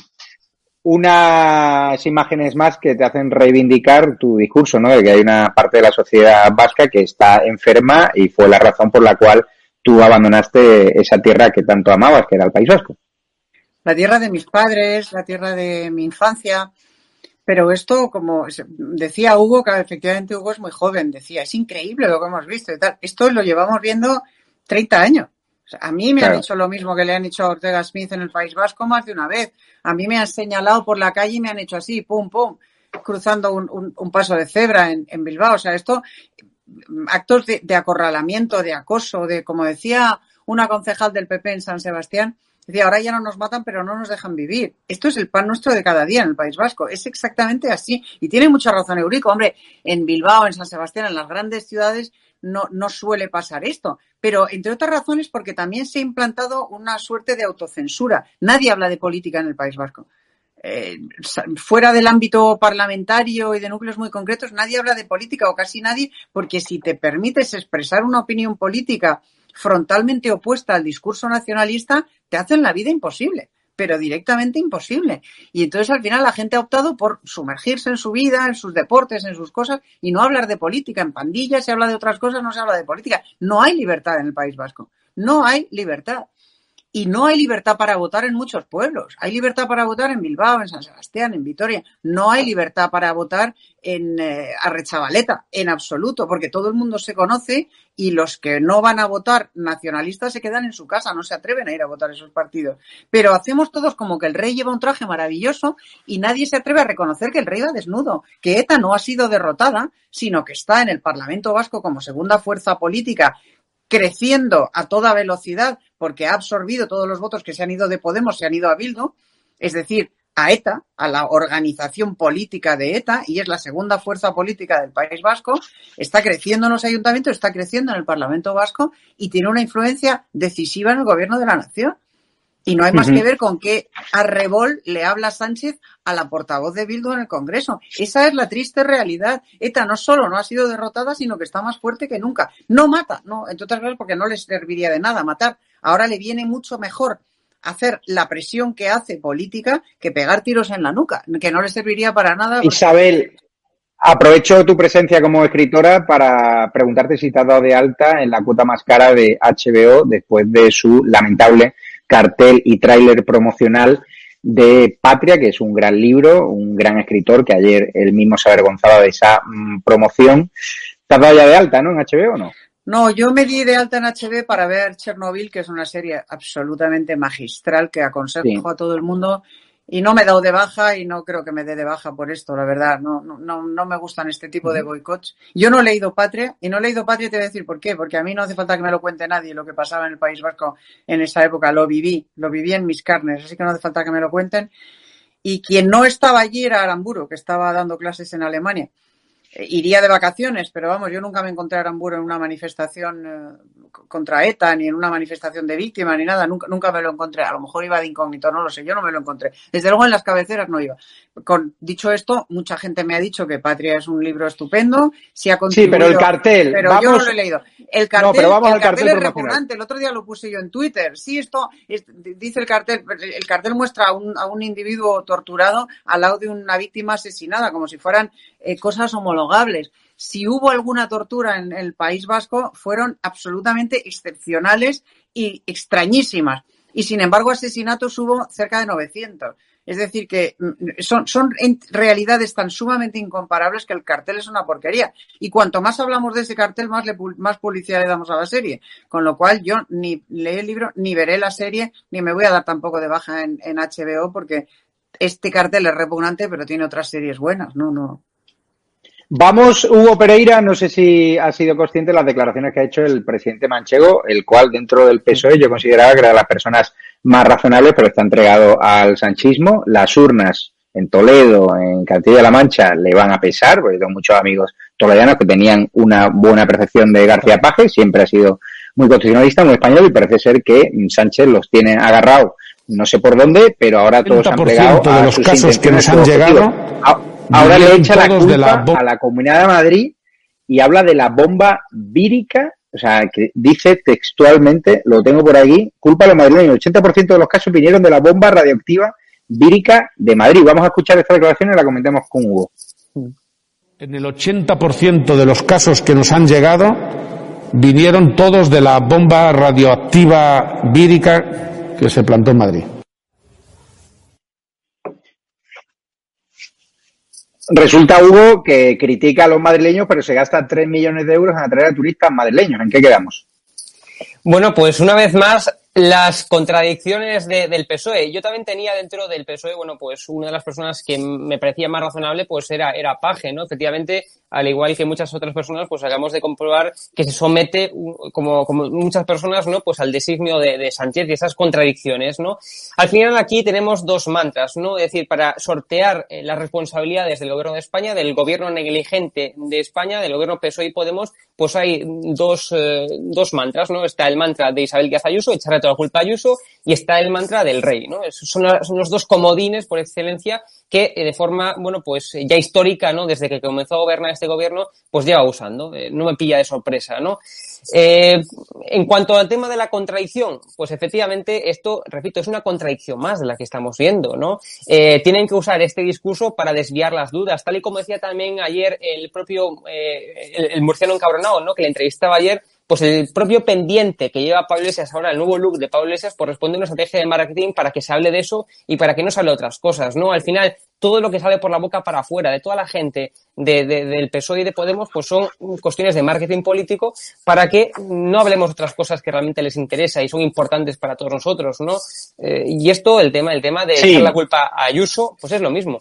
[SPEAKER 1] unas imágenes más que te hacen reivindicar tu discurso, ¿no? De que hay una parte de la sociedad vasca que está enferma y fue la razón por la cual tú abandonaste esa tierra que tanto amabas, que era el País Vasco.
[SPEAKER 2] La tierra de mis padres, la tierra de mi infancia. Pero esto, como decía Hugo, que efectivamente Hugo es muy joven, decía, es increíble lo que hemos visto y tal. Esto lo llevamos viendo 30 años. A mí me han hecho lo mismo que le han hecho a Ortega Smith en el País Vasco más de una vez. A mí me han señalado por la calle y me han hecho así, pum, pum, cruzando un, un, paso de cebra en, en, Bilbao. O sea, esto, actos de, de, acorralamiento, de acoso, de, como decía una concejal del PP en San Sebastián, decía, ahora ya no nos matan, pero no nos dejan vivir. Esto es el pan nuestro de cada día en el País Vasco. Es exactamente así. Y tiene mucha razón Eurico. Hombre, en Bilbao, en San Sebastián, en las grandes ciudades, no, no suele pasar esto. Pero, entre otras razones, porque también se ha implantado una suerte de autocensura. Nadie habla de política en el País Vasco. Eh, fuera del ámbito parlamentario y de núcleos muy concretos, nadie habla de política o casi nadie, porque si te permites expresar una opinión política frontalmente opuesta al discurso nacionalista, te hacen la vida imposible pero directamente imposible. Y entonces al final la gente ha optado por sumergirse en su vida, en sus deportes, en sus cosas y no hablar de política. En pandillas se habla de otras cosas, no se habla de política. No hay libertad en el País Vasco. No hay libertad. Y no hay libertad para votar en muchos pueblos. Hay libertad para votar en Bilbao, en San Sebastián, en Vitoria. No hay libertad para votar en eh, Arrechavaleta, en absoluto, porque todo el mundo se conoce y los que no van a votar nacionalistas se quedan en su casa, no se atreven a ir a votar esos partidos. Pero hacemos todos como que el rey lleva un traje maravilloso y nadie se atreve a reconocer que el rey va desnudo, que ETA no ha sido derrotada, sino que está en el Parlamento Vasco como segunda fuerza política creciendo a toda velocidad porque ha absorbido todos los votos que se han ido de Podemos, se han ido a Bildu, es decir, a ETA, a la organización política de ETA, y es la segunda fuerza política del País Vasco, está creciendo en los ayuntamientos, está creciendo en el Parlamento Vasco y tiene una influencia decisiva en el gobierno de la nación. Y no hay más que ver con qué arrebol le habla Sánchez a la portavoz de Bildu en el Congreso. Esa es la triste realidad. ETA no solo no ha sido derrotada, sino que está más fuerte que nunca. No mata, no, entre otras cosas porque no le serviría de nada matar. Ahora le viene mucho mejor hacer la presión que hace política que pegar tiros en la nuca, que no le serviría para nada.
[SPEAKER 1] Isabel, aprovecho tu presencia como escritora para preguntarte si te has dado de alta en la cuota más cara de HBO después de su lamentable cartel y tráiler promocional de Patria, que es un gran libro, un gran escritor que ayer él mismo se avergonzaba de esa mm, promoción. ¿Te has dado ya de alta, no, en HBO o no?
[SPEAKER 2] No, yo me di de alta en HBO para ver Chernobyl, que es una serie absolutamente magistral que aconsejo a todo el mundo y no me he dado de baja y no creo que me dé de baja por esto, la verdad. No, no, no me gustan este tipo de boicots. Yo no he leído Patria y no he leído Patria te voy a decir por qué, porque a mí no hace falta que me lo cuente nadie lo que pasaba en el País Vasco en esa época. Lo viví, lo viví en mis carnes, así que no hace falta que me lo cuenten. Y quien no estaba allí era Aramburo, que estaba dando clases en Alemania. Iría de vacaciones, pero vamos, yo nunca me encontré a Aramburo en una manifestación eh, contra ETA, ni en una manifestación de víctimas, ni nada, nunca, nunca me lo encontré. A lo mejor iba de incógnito, no lo sé, yo no me lo encontré. Desde luego en las cabeceras no iba. Con, dicho esto, mucha gente me ha dicho que Patria es un libro estupendo, si ha
[SPEAKER 1] Sí, pero el cartel.
[SPEAKER 2] Pero yo no lo he leído. El cartel, el cartel, es repugnante. El otro día lo puse yo en Twitter. Sí, esto, dice el cartel, el cartel muestra a un, a un individuo torturado al lado de una víctima asesinada, como si fueran eh, cosas homologables. Si hubo alguna tortura en el País Vasco, fueron absolutamente excepcionales y extrañísimas. Y sin embargo, asesinatos hubo cerca de 900. Es decir, que mm, son, realidades tan sumamente incomparables que el cartel es una porquería. Y cuanto más hablamos de ese cartel, más, más publicidad le damos a la serie. Con lo cual, yo ni leí el libro, ni veré la serie, ni me voy a dar tampoco de baja en, en HBO, porque este cartel es repugnante, pero tiene otras series buenas. No, no.
[SPEAKER 1] Vamos, Hugo Pereira, no sé si ha sido consciente de las declaraciones que ha hecho el presidente Manchego, el cual dentro del PSOE yo consideraba que era de las personas más razonables, pero está entregado al sanchismo. Las urnas en Toledo, en Castilla-La Mancha, le van a pesar, porque tengo muchos amigos toledanos que tenían una buena percepción de García Paje, siempre ha sido muy constitucionalista, muy español, y parece ser que Sánchez los tiene agarrados. No sé por dónde, pero ahora todos han plegado
[SPEAKER 6] de los casos que nos han llegado
[SPEAKER 1] Ahora le echa la culpa a la Comunidad de Madrid y habla de la bomba vírica, o sea, que dice textualmente, lo tengo por aquí, culpa a los madrileños. El 80% de los casos vinieron de la bomba radioactiva vírica de Madrid. Vamos a escuchar esta declaración y la comentemos con Hugo.
[SPEAKER 6] En el 80% de los casos que nos han llegado vinieron todos de la bomba radioactiva vírica que se plantó en Madrid.
[SPEAKER 1] Resulta, Hugo, que critica a los madrileños, pero se gasta 3 millones de euros en atraer a turistas madrileños. ¿En qué quedamos?
[SPEAKER 3] Bueno, pues una vez más, las contradicciones del PSOE. Yo también tenía dentro del PSOE, bueno, pues una de las personas que me parecía más razonable, pues era, era Paje, ¿no? Efectivamente, al igual que muchas otras personas, pues acabamos de comprobar que se somete, como, como muchas personas, ¿no? Pues al designio de, de Sánchez y esas contradicciones, ¿no? Al final aquí tenemos dos mantras, ¿no? Es decir, para sortear eh, las responsabilidades del gobierno de España, del gobierno negligente de España, del gobierno PSOE y Podemos, pues hay dos, eh, dos mantras, ¿no? Está el mantra de Isabel Díaz echar toda la culpa a Ayuso, y está el mantra del rey, ¿no? Son, son los dos comodines por excelencia que eh, de forma, bueno, pues ya histórica, ¿no? Desde que comenzó a gobernar este gobierno, pues lleva usando. Eh, no me pilla de sorpresa, ¿no? Eh, en cuanto al tema de la contradicción, pues efectivamente esto, repito, es una contradicción más de la que estamos viendo, ¿no? Eh, tienen que usar este discurso para desviar las dudas, tal y como decía también ayer el propio, eh, el, el, murciano encabronado, ¿no? Que le entrevistaba ayer, pues el propio pendiente que lleva Pablo Iglesias ahora, el nuevo look de Pablo Iglesias, corresponde a una estrategia de marketing para que se hable de eso y para que no se hable de otras cosas, ¿no? Al final, todo lo que sale por la boca para afuera de toda la gente de, del PSOE y de Podemos, pues son cuestiones de marketing político para que no hablemos de otras cosas que realmente les interesa y son importantes para todos nosotros, ¿no? Eh, y esto, el tema, el tema de echar la culpa a Ayuso, pues es lo mismo.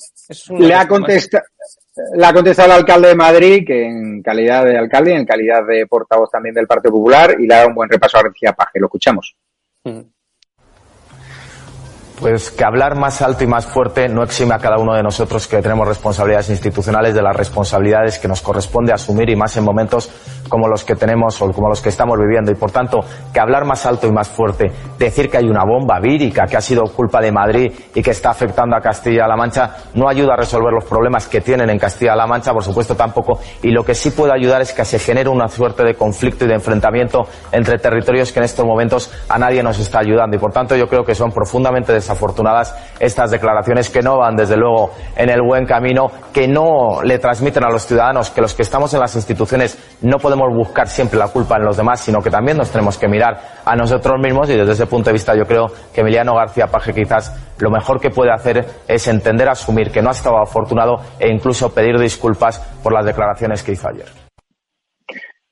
[SPEAKER 1] Le ha contestado. Le ha contestado el alcalde de Madrid, que en calidad de alcalde, en calidad de portavoz también del Partido Popular, y le ha dado un buen repaso a García Paje. Lo escuchamos.
[SPEAKER 7] Pues que hablar más alto y más fuerte no exime a cada uno de nosotros que tenemos responsabilidades institucionales de las responsabilidades que nos corresponde asumir y más en momentos como los que tenemos o como los que estamos viviendo. Y por tanto, que hablar más alto y más fuerte, decir que hay una bomba vírica que ha sido culpa de Madrid y que está afectando a Castilla-La Mancha, no ayuda a resolver los problemas que tienen en Castilla-La Mancha, por supuesto tampoco. Y lo que sí puede ayudar es que se genere una suerte de conflicto y de enfrentamiento entre territorios que en estos momentos a nadie nos está ayudando. Y por tanto, yo creo que son profundamente afortunadas estas declaraciones que no van, desde luego, en el buen camino, que no le transmiten a los ciudadanos que los que estamos en las instituciones no podemos buscar siempre la culpa en los demás, sino que también nos tenemos que mirar a nosotros mismos y desde ese punto de vista yo creo que Emiliano García Paje quizás lo mejor que puede hacer es entender, asumir que no ha estado afortunado e incluso pedir disculpas por las declaraciones que hizo ayer.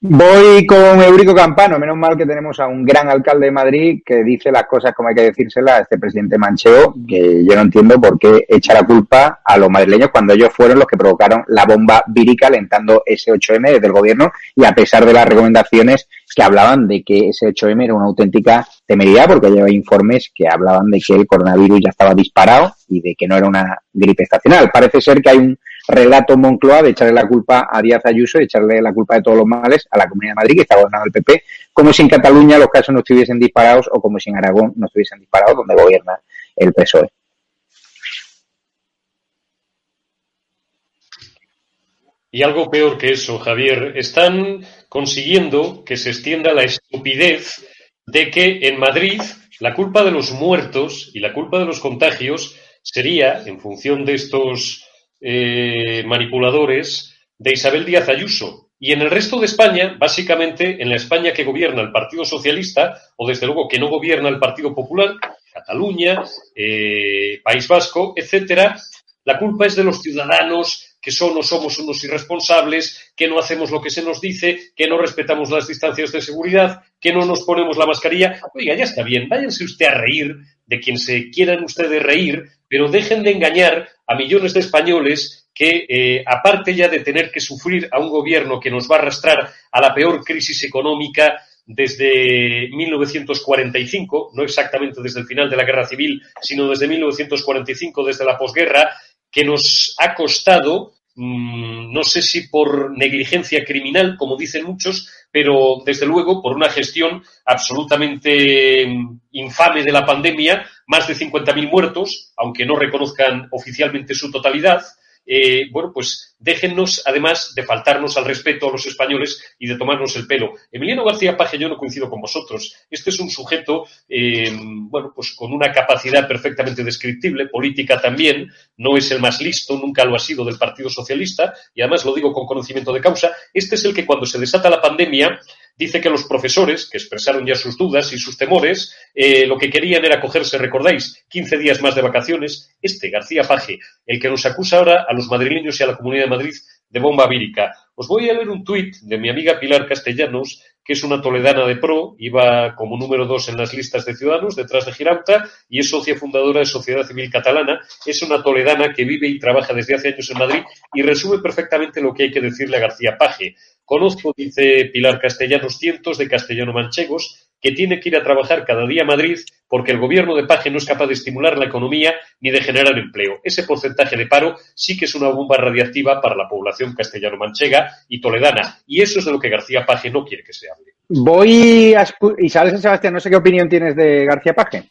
[SPEAKER 1] Voy con Eurico Campano. Menos mal que tenemos a un gran alcalde de Madrid que dice las cosas como hay que decírselas a este presidente Mancheo, que yo no entiendo por qué echa culpa a los madrileños cuando ellos fueron los que provocaron la bomba vírica alentando ese 8M desde el gobierno y a pesar de las recomendaciones que hablaban de que ese 8M era una auténtica temeridad porque lleva informes que hablaban de que el coronavirus ya estaba disparado y de que no era una gripe estacional. Parece ser que hay un relato Moncloa de echarle la culpa a Díaz Ayuso, de echarle la culpa de todos los males a la Comunidad de Madrid, que está gobernado el PP, como si en Cataluña los casos no estuviesen disparados o como si en Aragón no estuviesen disparados, donde gobierna el PSOE.
[SPEAKER 4] Y algo peor que eso, Javier, están consiguiendo que se extienda la estupidez de que en Madrid la culpa de los muertos y la culpa de los contagios sería, en función de estos eh, manipuladores de Isabel Díaz Ayuso. Y en el resto de España, básicamente en la España que gobierna el Partido Socialista, o desde luego que no gobierna el Partido Popular, Cataluña, eh, País Vasco, etcétera, la culpa es de los ciudadanos que son o somos unos irresponsables, que no hacemos lo que se nos dice, que no respetamos las distancias de seguridad, que no nos ponemos la mascarilla. Oiga, ya está bien, váyanse usted a reír de quien se quieran ustedes reír, pero dejen de engañar a millones de españoles que, eh, aparte ya de tener que sufrir a un gobierno que nos va a arrastrar a la peor crisis económica desde 1945, no exactamente desde el final de la guerra civil, sino desde 1945, desde la posguerra, que nos ha costado, mm, no sé si por negligencia criminal, como dicen muchos, pero desde luego por una gestión absolutamente mm, infame de la pandemia, más de 50.000 muertos, aunque no reconozcan oficialmente su totalidad, eh, bueno, pues déjennos, además de faltarnos al respeto a los españoles y de tomarnos el pelo. Emiliano García Paje, yo no coincido con vosotros. Este es un sujeto, eh, bueno, pues con una capacidad perfectamente descriptible, política también, no es el más listo, nunca lo ha sido del Partido Socialista, y además lo digo con conocimiento de causa. Este es el que cuando se desata la pandemia dice que los profesores, que expresaron ya sus dudas y sus temores, eh, lo que querían era cogerse, recordáis, 15 días más de vacaciones. Este García Paje, el que nos acusa ahora a los madrileños y a la Comunidad de Madrid de bomba vírica. Os voy a leer un tuit de mi amiga Pilar Castellanos, que es una toledana de pro, iba como número dos en las listas de ciudadanos detrás de Girauta y es socia fundadora de Sociedad Civil Catalana. Es una toledana que vive y trabaja desde hace años en Madrid y resume perfectamente lo que hay que decirle a García Paje. Conozco, dice Pilar Castellanos, cientos de castellano-manchegos que tiene que ir a trabajar cada día a Madrid porque el gobierno de Paje no es capaz de estimular la economía ni de generar empleo. Ese porcentaje de paro sí que es una bomba radiactiva para la población castellano-manchega y toledana. Y eso es de lo que García Paje no quiere que se hable.
[SPEAKER 1] Voy a... Isabel Sebastián, no sé qué opinión tienes de García Paje.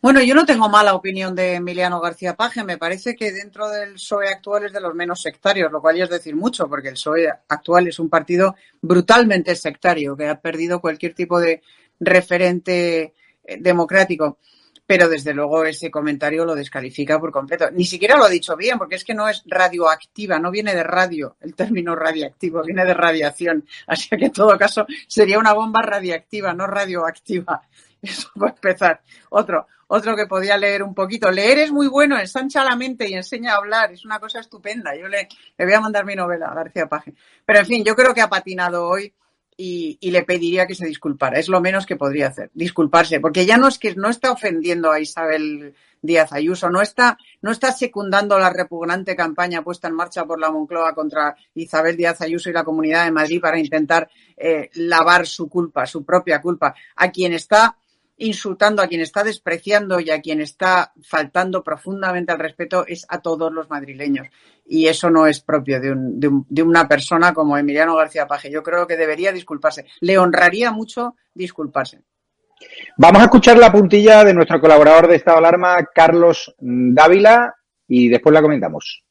[SPEAKER 2] Bueno, yo no tengo mala opinión de Emiliano García Paje. Me parece que dentro del PSOE actual es de los menos sectarios, lo cual ya es decir mucho, porque el PSOE actual es un partido brutalmente sectario, que ha perdido cualquier tipo de referente eh, democrático. pero desde luego ese comentario lo descalifica por completo. Ni siquiera lo ha dicho bien, porque es que no es radioactiva, no viene de radio, el término radiactivo, viene de radiación. Así que en todo caso sería una bomba radiactiva, no radioactiva. (laughs) Eso para empezar. Otro, otro que podía leer un poquito. Leer es muy bueno, ensancha la mente y enseña a hablar. Es una cosa estupenda. Yo le, voy a mandar mi novela a García Paje. Pero en fin, yo creo que ha patinado hoy y, y, le pediría que se disculpara. Es lo menos que podría hacer, disculparse, porque ya no es que no está ofendiendo a Isabel Díaz Ayuso, no está, no está secundando la repugnante campaña puesta en marcha por la Moncloa contra Isabel Díaz Ayuso y la Comunidad de Madrid para intentar eh, lavar su culpa, su propia culpa. A quien está insultando, a quien está despreciando y a quien está faltando profundamente al respeto es a todos los madrileños. Y eso no es propio de, un, de, un, de una persona como Emiliano García Paje. Yo creo que debería disculparse. Le honraría mucho disculparse.
[SPEAKER 1] Vamos a escuchar la puntilla de nuestro colaborador de Estado de Alarma, Carlos Dávila, y después la comentamos.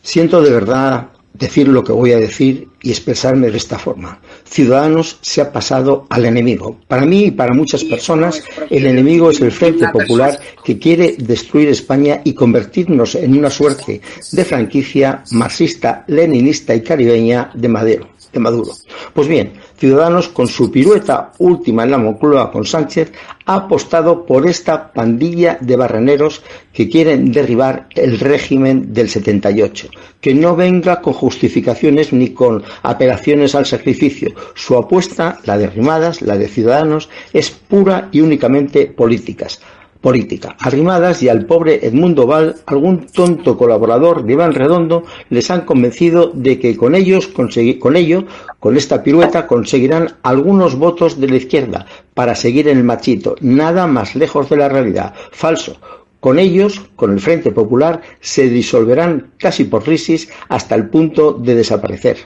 [SPEAKER 8] Siento de verdad decir lo que voy a decir y expresarme de esta forma. Ciudadanos se ha pasado al enemigo. Para mí y para muchas personas, el enemigo es el Frente Popular que quiere destruir España y convertirnos en una suerte de franquicia marxista, leninista y caribeña de Madero de Maduro. Pues bien, Ciudadanos, con su pirueta última en la Moncloa con Sánchez, ha apostado por esta pandilla de barreneros que quieren derribar el régimen del 78. Que no venga con justificaciones ni con apelaciones al sacrificio. Su apuesta, la de Rimadas, la de Ciudadanos, es pura y únicamente políticas política. Arrimadas y al pobre Edmundo Val, algún tonto colaborador de Iván Redondo, les han convencido de que con ellos, con ello, con esta pirueta, conseguirán algunos votos de la izquierda para seguir en el machito. Nada más lejos de la realidad. Falso. Con ellos, con el Frente Popular, se disolverán casi por crisis hasta el punto de desaparecer.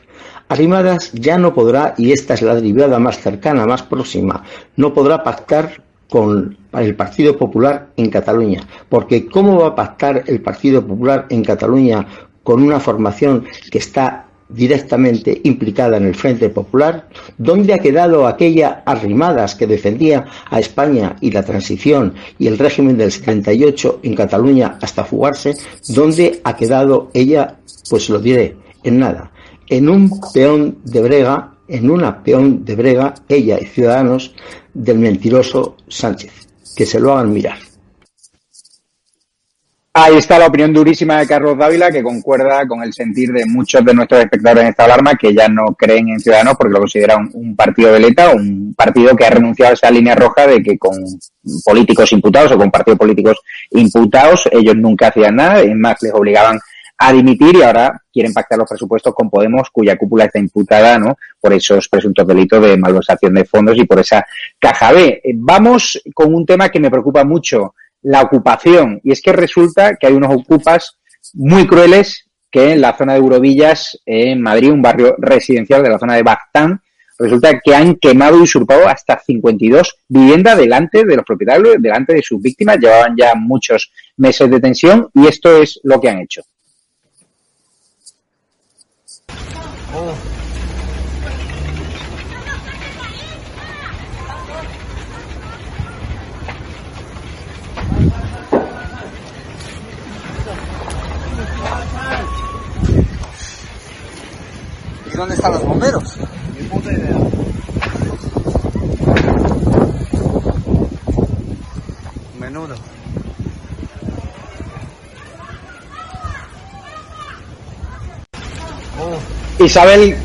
[SPEAKER 8] Arrimadas ya no podrá, y esta es la derivada más cercana, más próxima, no podrá pactar con el Partido Popular en Cataluña. Porque ¿cómo va a pactar el Partido Popular en Cataluña con una formación que está directamente implicada en el Frente Popular? ¿Dónde ha quedado aquella arrimadas que defendía a España y la transición y el régimen del 78 en Cataluña hasta fugarse? ¿Dónde ha quedado ella? Pues lo diré, en nada. En un peón de brega en una peón de brega, ella y Ciudadanos, del mentiroso Sánchez. Que se lo hagan mirar.
[SPEAKER 1] Ahí está la opinión durísima de Carlos Dávila, que concuerda con el sentir de muchos de nuestros espectadores en esta alarma, que ya no creen en Ciudadanos porque lo consideran un, un partido de leta, un partido que ha renunciado a esa línea roja de que con políticos imputados o con partidos políticos imputados ellos nunca hacían nada, es más, les obligaban a dimitir y ahora quieren pactar los presupuestos con Podemos, cuya cúpula está imputada, ¿no? Por esos presuntos delitos de malversación de fondos y por esa caja B. Eh, vamos con un tema que me preocupa mucho, la ocupación. Y es que resulta que hay unos ocupas muy crueles que en la zona de Eurovillas, en Madrid, un barrio residencial de la zona de Bactán, resulta que han quemado y usurpado hasta 52 viviendas delante de los propietarios, delante de sus víctimas. Llevaban ya muchos meses de tensión y esto es lo que han hecho. Oh.
[SPEAKER 9] ¿Y dónde están los bomberos?
[SPEAKER 10] Ni puta idea.
[SPEAKER 9] Menudo.
[SPEAKER 1] Oh. Isabel,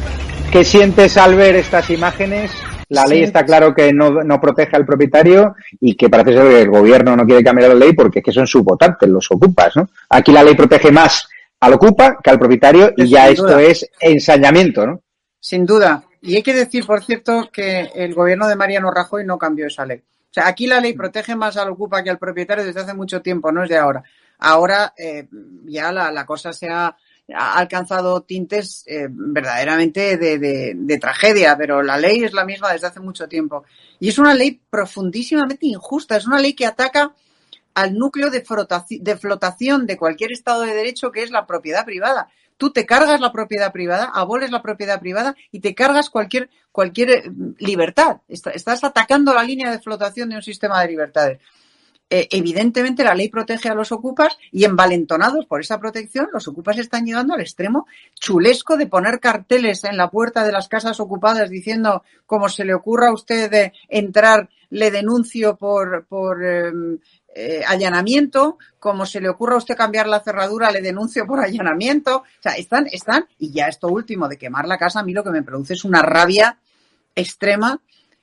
[SPEAKER 1] ¿qué sientes al ver estas imágenes? La ley está claro que no, no, protege al propietario y que parece ser que el gobierno no quiere cambiar la ley porque es que son sus votantes, los ocupas, ¿no? Aquí la ley protege más al ocupa que al propietario y ya esto duda. es ensañamiento, ¿no?
[SPEAKER 2] Sin duda. Y hay que decir, por cierto, que el gobierno de Mariano Rajoy no cambió esa ley. O sea, aquí la ley protege más al ocupa que al propietario desde hace mucho tiempo, no es de ahora. Ahora eh, ya la, la, cosa se ha, ha alcanzado tintes eh, verdaderamente de, de, de, tragedia, pero la ley es la misma desde hace mucho tiempo. Y es una ley profundísimamente injusta, es una ley que ataca al núcleo de, de flotación de cualquier Estado de Derecho que es la propiedad privada. Tú te cargas la propiedad privada, aboles la propiedad privada y te cargas cualquier, cualquier libertad. Estás atacando la línea de flotación de un sistema de libertades. eh, evidentemente la ley protege a los ocupas y envalentonados por esa protección, los ocupas están llegando al extremo chulesco de poner carteles en la puerta de las casas ocupadas diciendo, como se le ocurra a usted entrar, le denuncio por, por em, eh, allanamiento, como se le ocurra a usted cambiar la cerradura, le denuncio por allanamiento. O sea, están, están, y ya esto último de quemar la casa, a mí lo que me produce es una rabia extrema,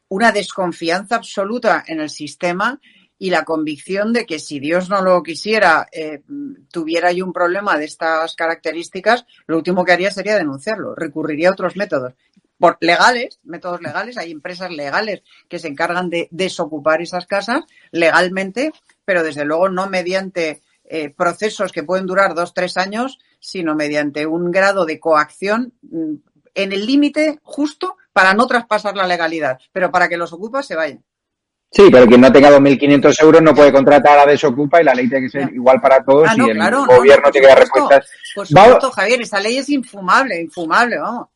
[SPEAKER 2] una desconfianza absoluta en el sistema y la convicción de que si Dios no lo quisiera, eh, tuviera yo un problema de estas características, lo último que haría sería denunciarlo, recurriría a otros métodos. Por legales, métodos legales, hay empresas legales que se encargan de desocupar esas casas legalmente, pero desde luego no mediante eh, procesos que pueden durar dos, tres años, sino mediante un grado de coacción mm, en el límite justo para no traspasar la legalidad, pero para que los ocupas se vayan.
[SPEAKER 1] Sí, pero quien no tenga 2.500 euros no puede contratar a Desocupa y la ley tiene que ser igual para todos
[SPEAKER 2] ah,
[SPEAKER 1] y el
[SPEAKER 2] claro,
[SPEAKER 1] gobierno tiene que dar respuestas.
[SPEAKER 2] Por supuesto, Javier, esa ley es infumable, infumable, vamos.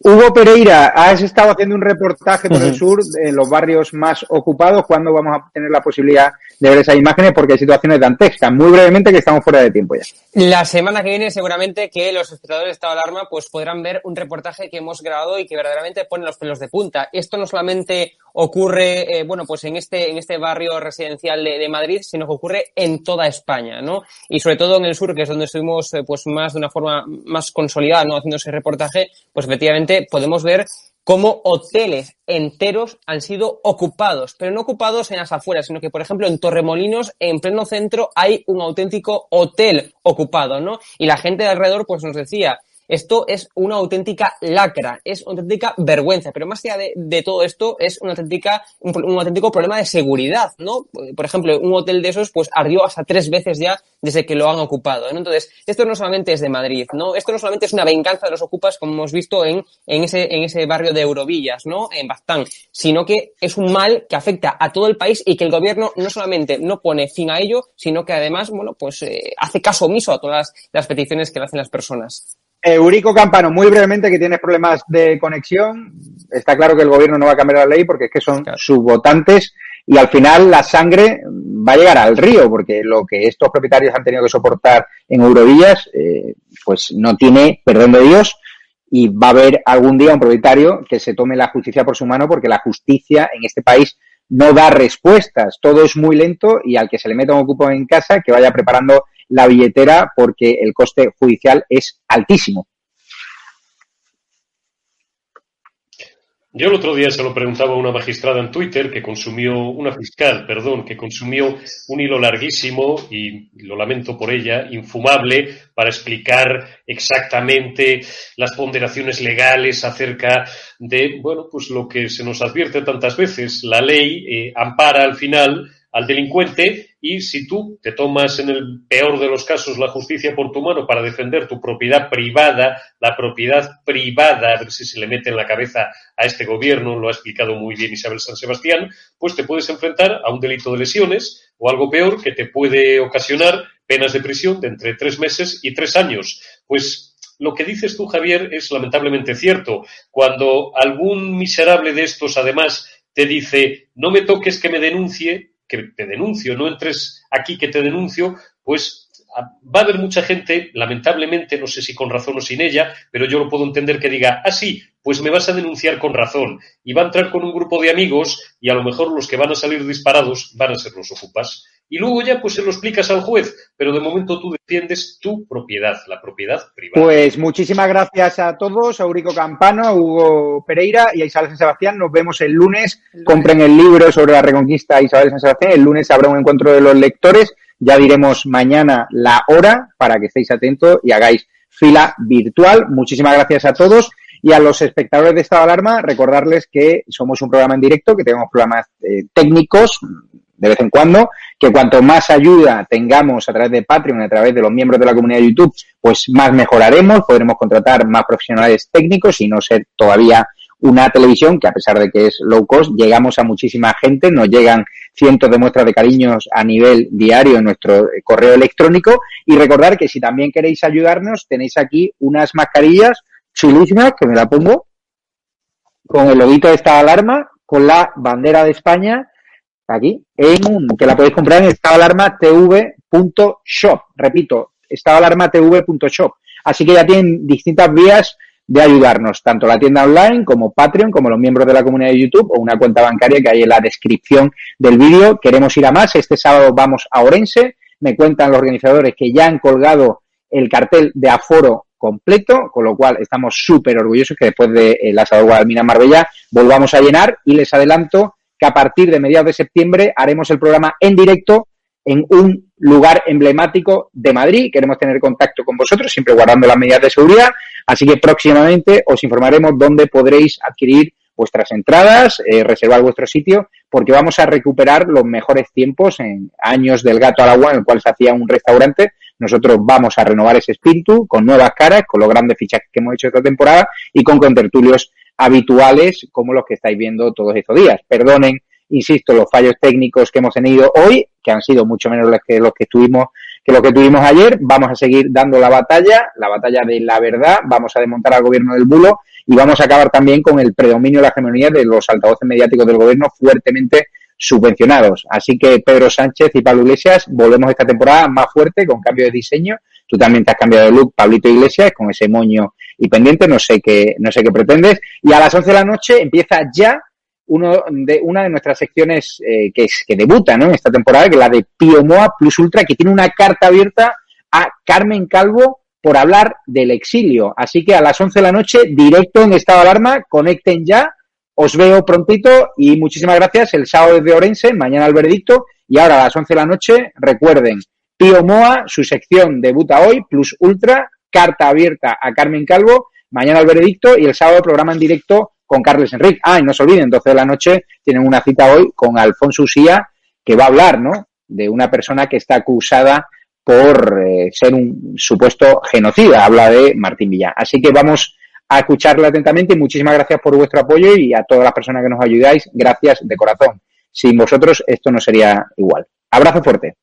[SPEAKER 1] Hugo Pereira, has estado haciendo un reportaje por el sur en los barrios más ocupados. ¿Cuándo vamos a tener la posibilidad de ver esas imágenes? Porque hay situaciones dantescas. Muy brevemente, que estamos fuera de tiempo ya.
[SPEAKER 3] La semana que viene, seguramente que los espectadores de estado de alarma pues podrán ver un reportaje que hemos grabado y que verdaderamente pone los pelos de punta. Esto no solamente ocurre, eh, bueno, pues en este, en este barrio residencial de, Madrid, sino que ocurre en toda España, ¿no? Y sobre todo en el sur, que es donde estuvimos, eh, pues más de una forma más consolidada, ¿no? Haciendo ese reportaje, pues efectivamente podemos ver cómo hoteles enteros han sido ocupados, pero no ocupados en las afueras, sino que, por ejemplo, en Torremolinos, en pleno centro, hay un auténtico hotel ocupado, ¿no? Y la gente de alrededor, pues nos decía, esto es una auténtica lacra, es una auténtica vergüenza, pero más allá de, todo esto es una auténtica, un, auténtico problema de seguridad, ¿no? Por ejemplo, un hotel de esos pues ardió hasta tres veces ya desde que lo han ocupado, ¿no? Entonces, esto no solamente es de Madrid, ¿no? Esto no solamente es una venganza de los ocupas, como hemos visto en, en, ese, en ese barrio de Eurovillas, ¿no? En Bastán, sino que es un mal que afecta a todo el país y que el gobierno no solamente no pone fin a ello, sino que además, bueno, pues eh, hace caso omiso a todas las peticiones que le hacen las personas.
[SPEAKER 1] Eurico Campano, muy brevemente, que tienes problemas de conexión. Está claro que el gobierno no va a cambiar la ley porque es que son sus votantes y al final la sangre va a llegar al río porque lo que estos propietarios han tenido que soportar en Eurovillas, eh, pues no tiene perdón de Dios y va a haber algún día un propietario que se tome la justicia por su mano porque la justicia en este país no da respuestas. Todo es muy lento y al que se le meta un ocupo en casa que vaya preparando la billetera porque el coste judicial es altísimo.
[SPEAKER 4] Yo el otro día se lo preguntaba a una magistrada en Twitter que consumió, una fiscal, perdón, que consumió un hilo larguísimo y lo lamento por ella, infumable, para explicar exactamente las ponderaciones legales acerca de, bueno, pues lo que se nos advierte tantas veces. La ley eh, ampara al final al delincuente y si tú te tomas en el peor de los casos la justicia por tu mano para defender tu propiedad privada, la propiedad privada, a ver si se le mete en la cabeza a este gobierno, lo ha explicado muy bien Isabel San Sebastián, pues te puedes enfrentar a un delito de lesiones o algo peor que te puede ocasionar penas de prisión de entre tres meses y tres años. Pues lo que dices tú, Javier, es lamentablemente cierto. Cuando algún miserable de estos, además, te dice, no me toques que me denuncie, que te denuncio, no entres aquí que te denuncio, pues va a haber mucha gente, lamentablemente, no sé si con razón o sin ella, pero yo lo puedo entender que diga, ah, sí, pues me vas a denunciar con razón. Y va a entrar con un grupo de amigos y a lo mejor los que van a salir disparados van a ser los ocupas. Y luego ya pues se lo explicas al juez, pero de momento tú defiendes tu propiedad, la propiedad privada.
[SPEAKER 1] Pues muchísimas gracias a todos, a Eurico Campano, a Hugo Pereira y a Isabel San Sebastián. Nos vemos el lunes. Compren el libro sobre la reconquista Isabel San Sebastián. El lunes habrá un encuentro de los lectores ya diremos mañana la hora para que estéis atentos y hagáis fila virtual. Muchísimas gracias a todos. Y a los espectadores de Estado de Alarma, recordarles que somos un programa en directo, que tenemos programas eh, técnicos de vez en cuando, que cuanto más ayuda tengamos a través de Patreon, a través de los miembros de la comunidad de YouTube, pues más mejoraremos, podremos contratar más profesionales técnicos y no ser todavía una televisión que a pesar de que es low cost, llegamos a muchísima gente, nos llegan cientos de muestras de cariños a nivel diario en nuestro correo electrónico. Y recordar que si también queréis ayudarnos tenéis aquí unas mascarillas chulísimas que me la pongo con el loguito de esta alarma, con la bandera de España aquí, en un, que la podéis comprar en estadoalarmatv.shop. Repito, estadoalarmatv.shop. Así que ya tienen distintas vías de ayudarnos, tanto la tienda online como Patreon, como los miembros de la comunidad de YouTube o una cuenta bancaria que hay en la descripción del vídeo. Queremos ir a más. Este sábado vamos a Orense. Me cuentan los organizadores que ya han colgado el cartel de aforo completo, con lo cual estamos súper orgullosos que después de el asador Guadalmina Marbella volvamos a llenar y les adelanto que a partir de mediados de septiembre haremos el programa en directo en un lugar emblemático de Madrid. Queremos tener contacto con vosotros, siempre guardando las medidas de seguridad. Así que próximamente os informaremos dónde podréis adquirir vuestras entradas, eh, reservar vuestro sitio, porque vamos a recuperar los mejores tiempos en años del gato al agua, en el cual se hacía un restaurante. Nosotros vamos a renovar ese espíritu con nuevas caras, con los grandes fichajes que hemos hecho esta temporada y con contertulios habituales como los que estáis viendo todos estos días. Perdonen insisto, los fallos técnicos que hemos tenido hoy, que han sido mucho menos los que los que tuvimos que lo que tuvimos ayer, vamos a seguir dando la batalla, la batalla de la verdad, vamos a desmontar al gobierno del bulo y vamos a acabar también con el predominio de la hegemonía de los altavoces mediáticos del gobierno fuertemente subvencionados. Así que Pedro Sánchez y Pablo Iglesias volvemos esta temporada más fuerte, con cambio de diseño. Tú también te has cambiado de look, Pablito Iglesias, con ese moño y pendiente, no sé qué, no sé qué pretendes. Y a las 11 de la noche empieza ya uno de, una de nuestras secciones eh, que, es, que debuta ¿no? en esta temporada, que es la de Piomoa Plus Ultra, que tiene una carta abierta a Carmen Calvo por hablar del exilio. Así que a las 11 de la noche, directo en estado de alarma, conecten ya, os veo prontito y muchísimas gracias. El sábado desde Orense, mañana el veredicto y ahora a las 11 de la noche, recuerden, Pío Moa, su sección debuta hoy, Plus Ultra, carta abierta a Carmen Calvo, mañana el veredicto y el sábado programa en directo con Carles Enrique. Ah, y no se olviden, 12 de la noche tienen una cita hoy con Alfonso Usía, que va a hablar, ¿no? De una persona que está acusada por eh, ser un supuesto genocida. Habla de Martín Villa. Así que vamos a escucharle atentamente y muchísimas gracias por vuestro apoyo y a todas las personas que nos ayudáis. Gracias de corazón. Sin vosotros esto no sería igual. Abrazo fuerte.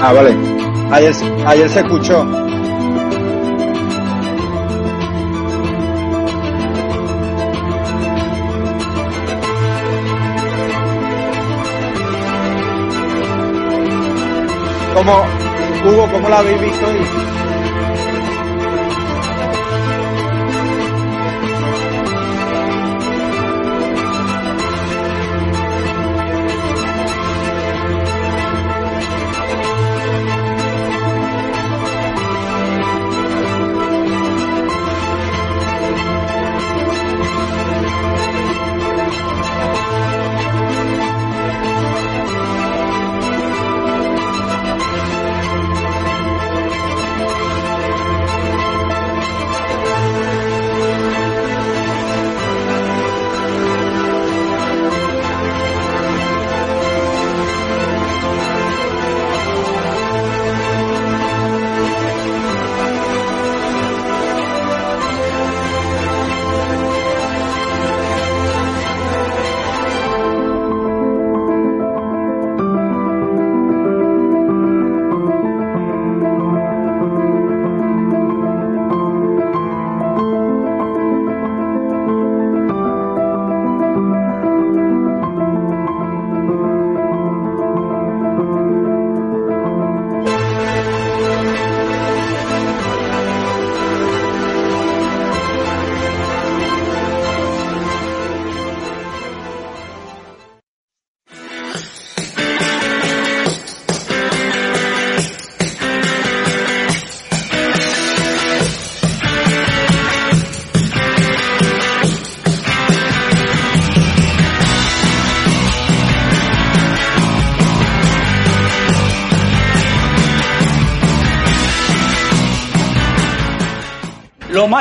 [SPEAKER 10] Ah, vale. Ayer, ayer se escuchó. ¿Cómo, Hugo, cómo la habéis visto hoy?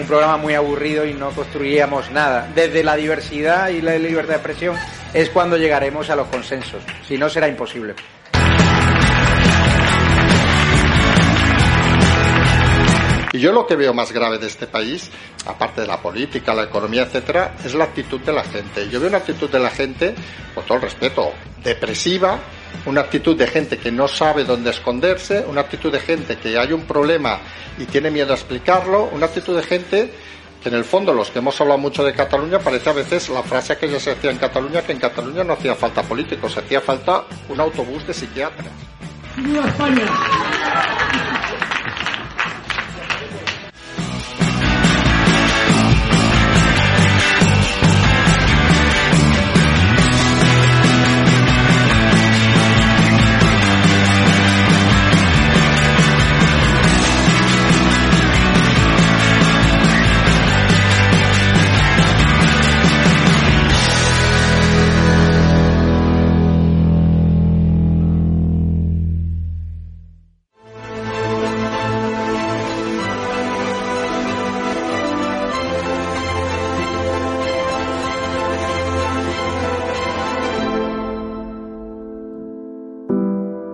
[SPEAKER 1] un programa muy aburrido y no construiríamos nada. Desde la diversidad y la libertad de expresión es cuando llegaremos a los consensos, si no será imposible.
[SPEAKER 11] Y yo lo que veo más grave de este país, aparte de la política, la economía, etcétera, es la actitud de la gente. Yo veo una actitud de la gente, con todo el respeto, depresiva, una actitud de gente que no sabe dónde esconderse, una actitud de gente que hay un problema y tiene miedo a explicarlo, una actitud de gente que en el fondo los que hemos hablado mucho de Cataluña parece a veces la frase que ya se hacía en Cataluña que en Cataluña no hacía falta políticos, hacía falta un autobús de psiquiatras.
[SPEAKER 12] ¡Viva España!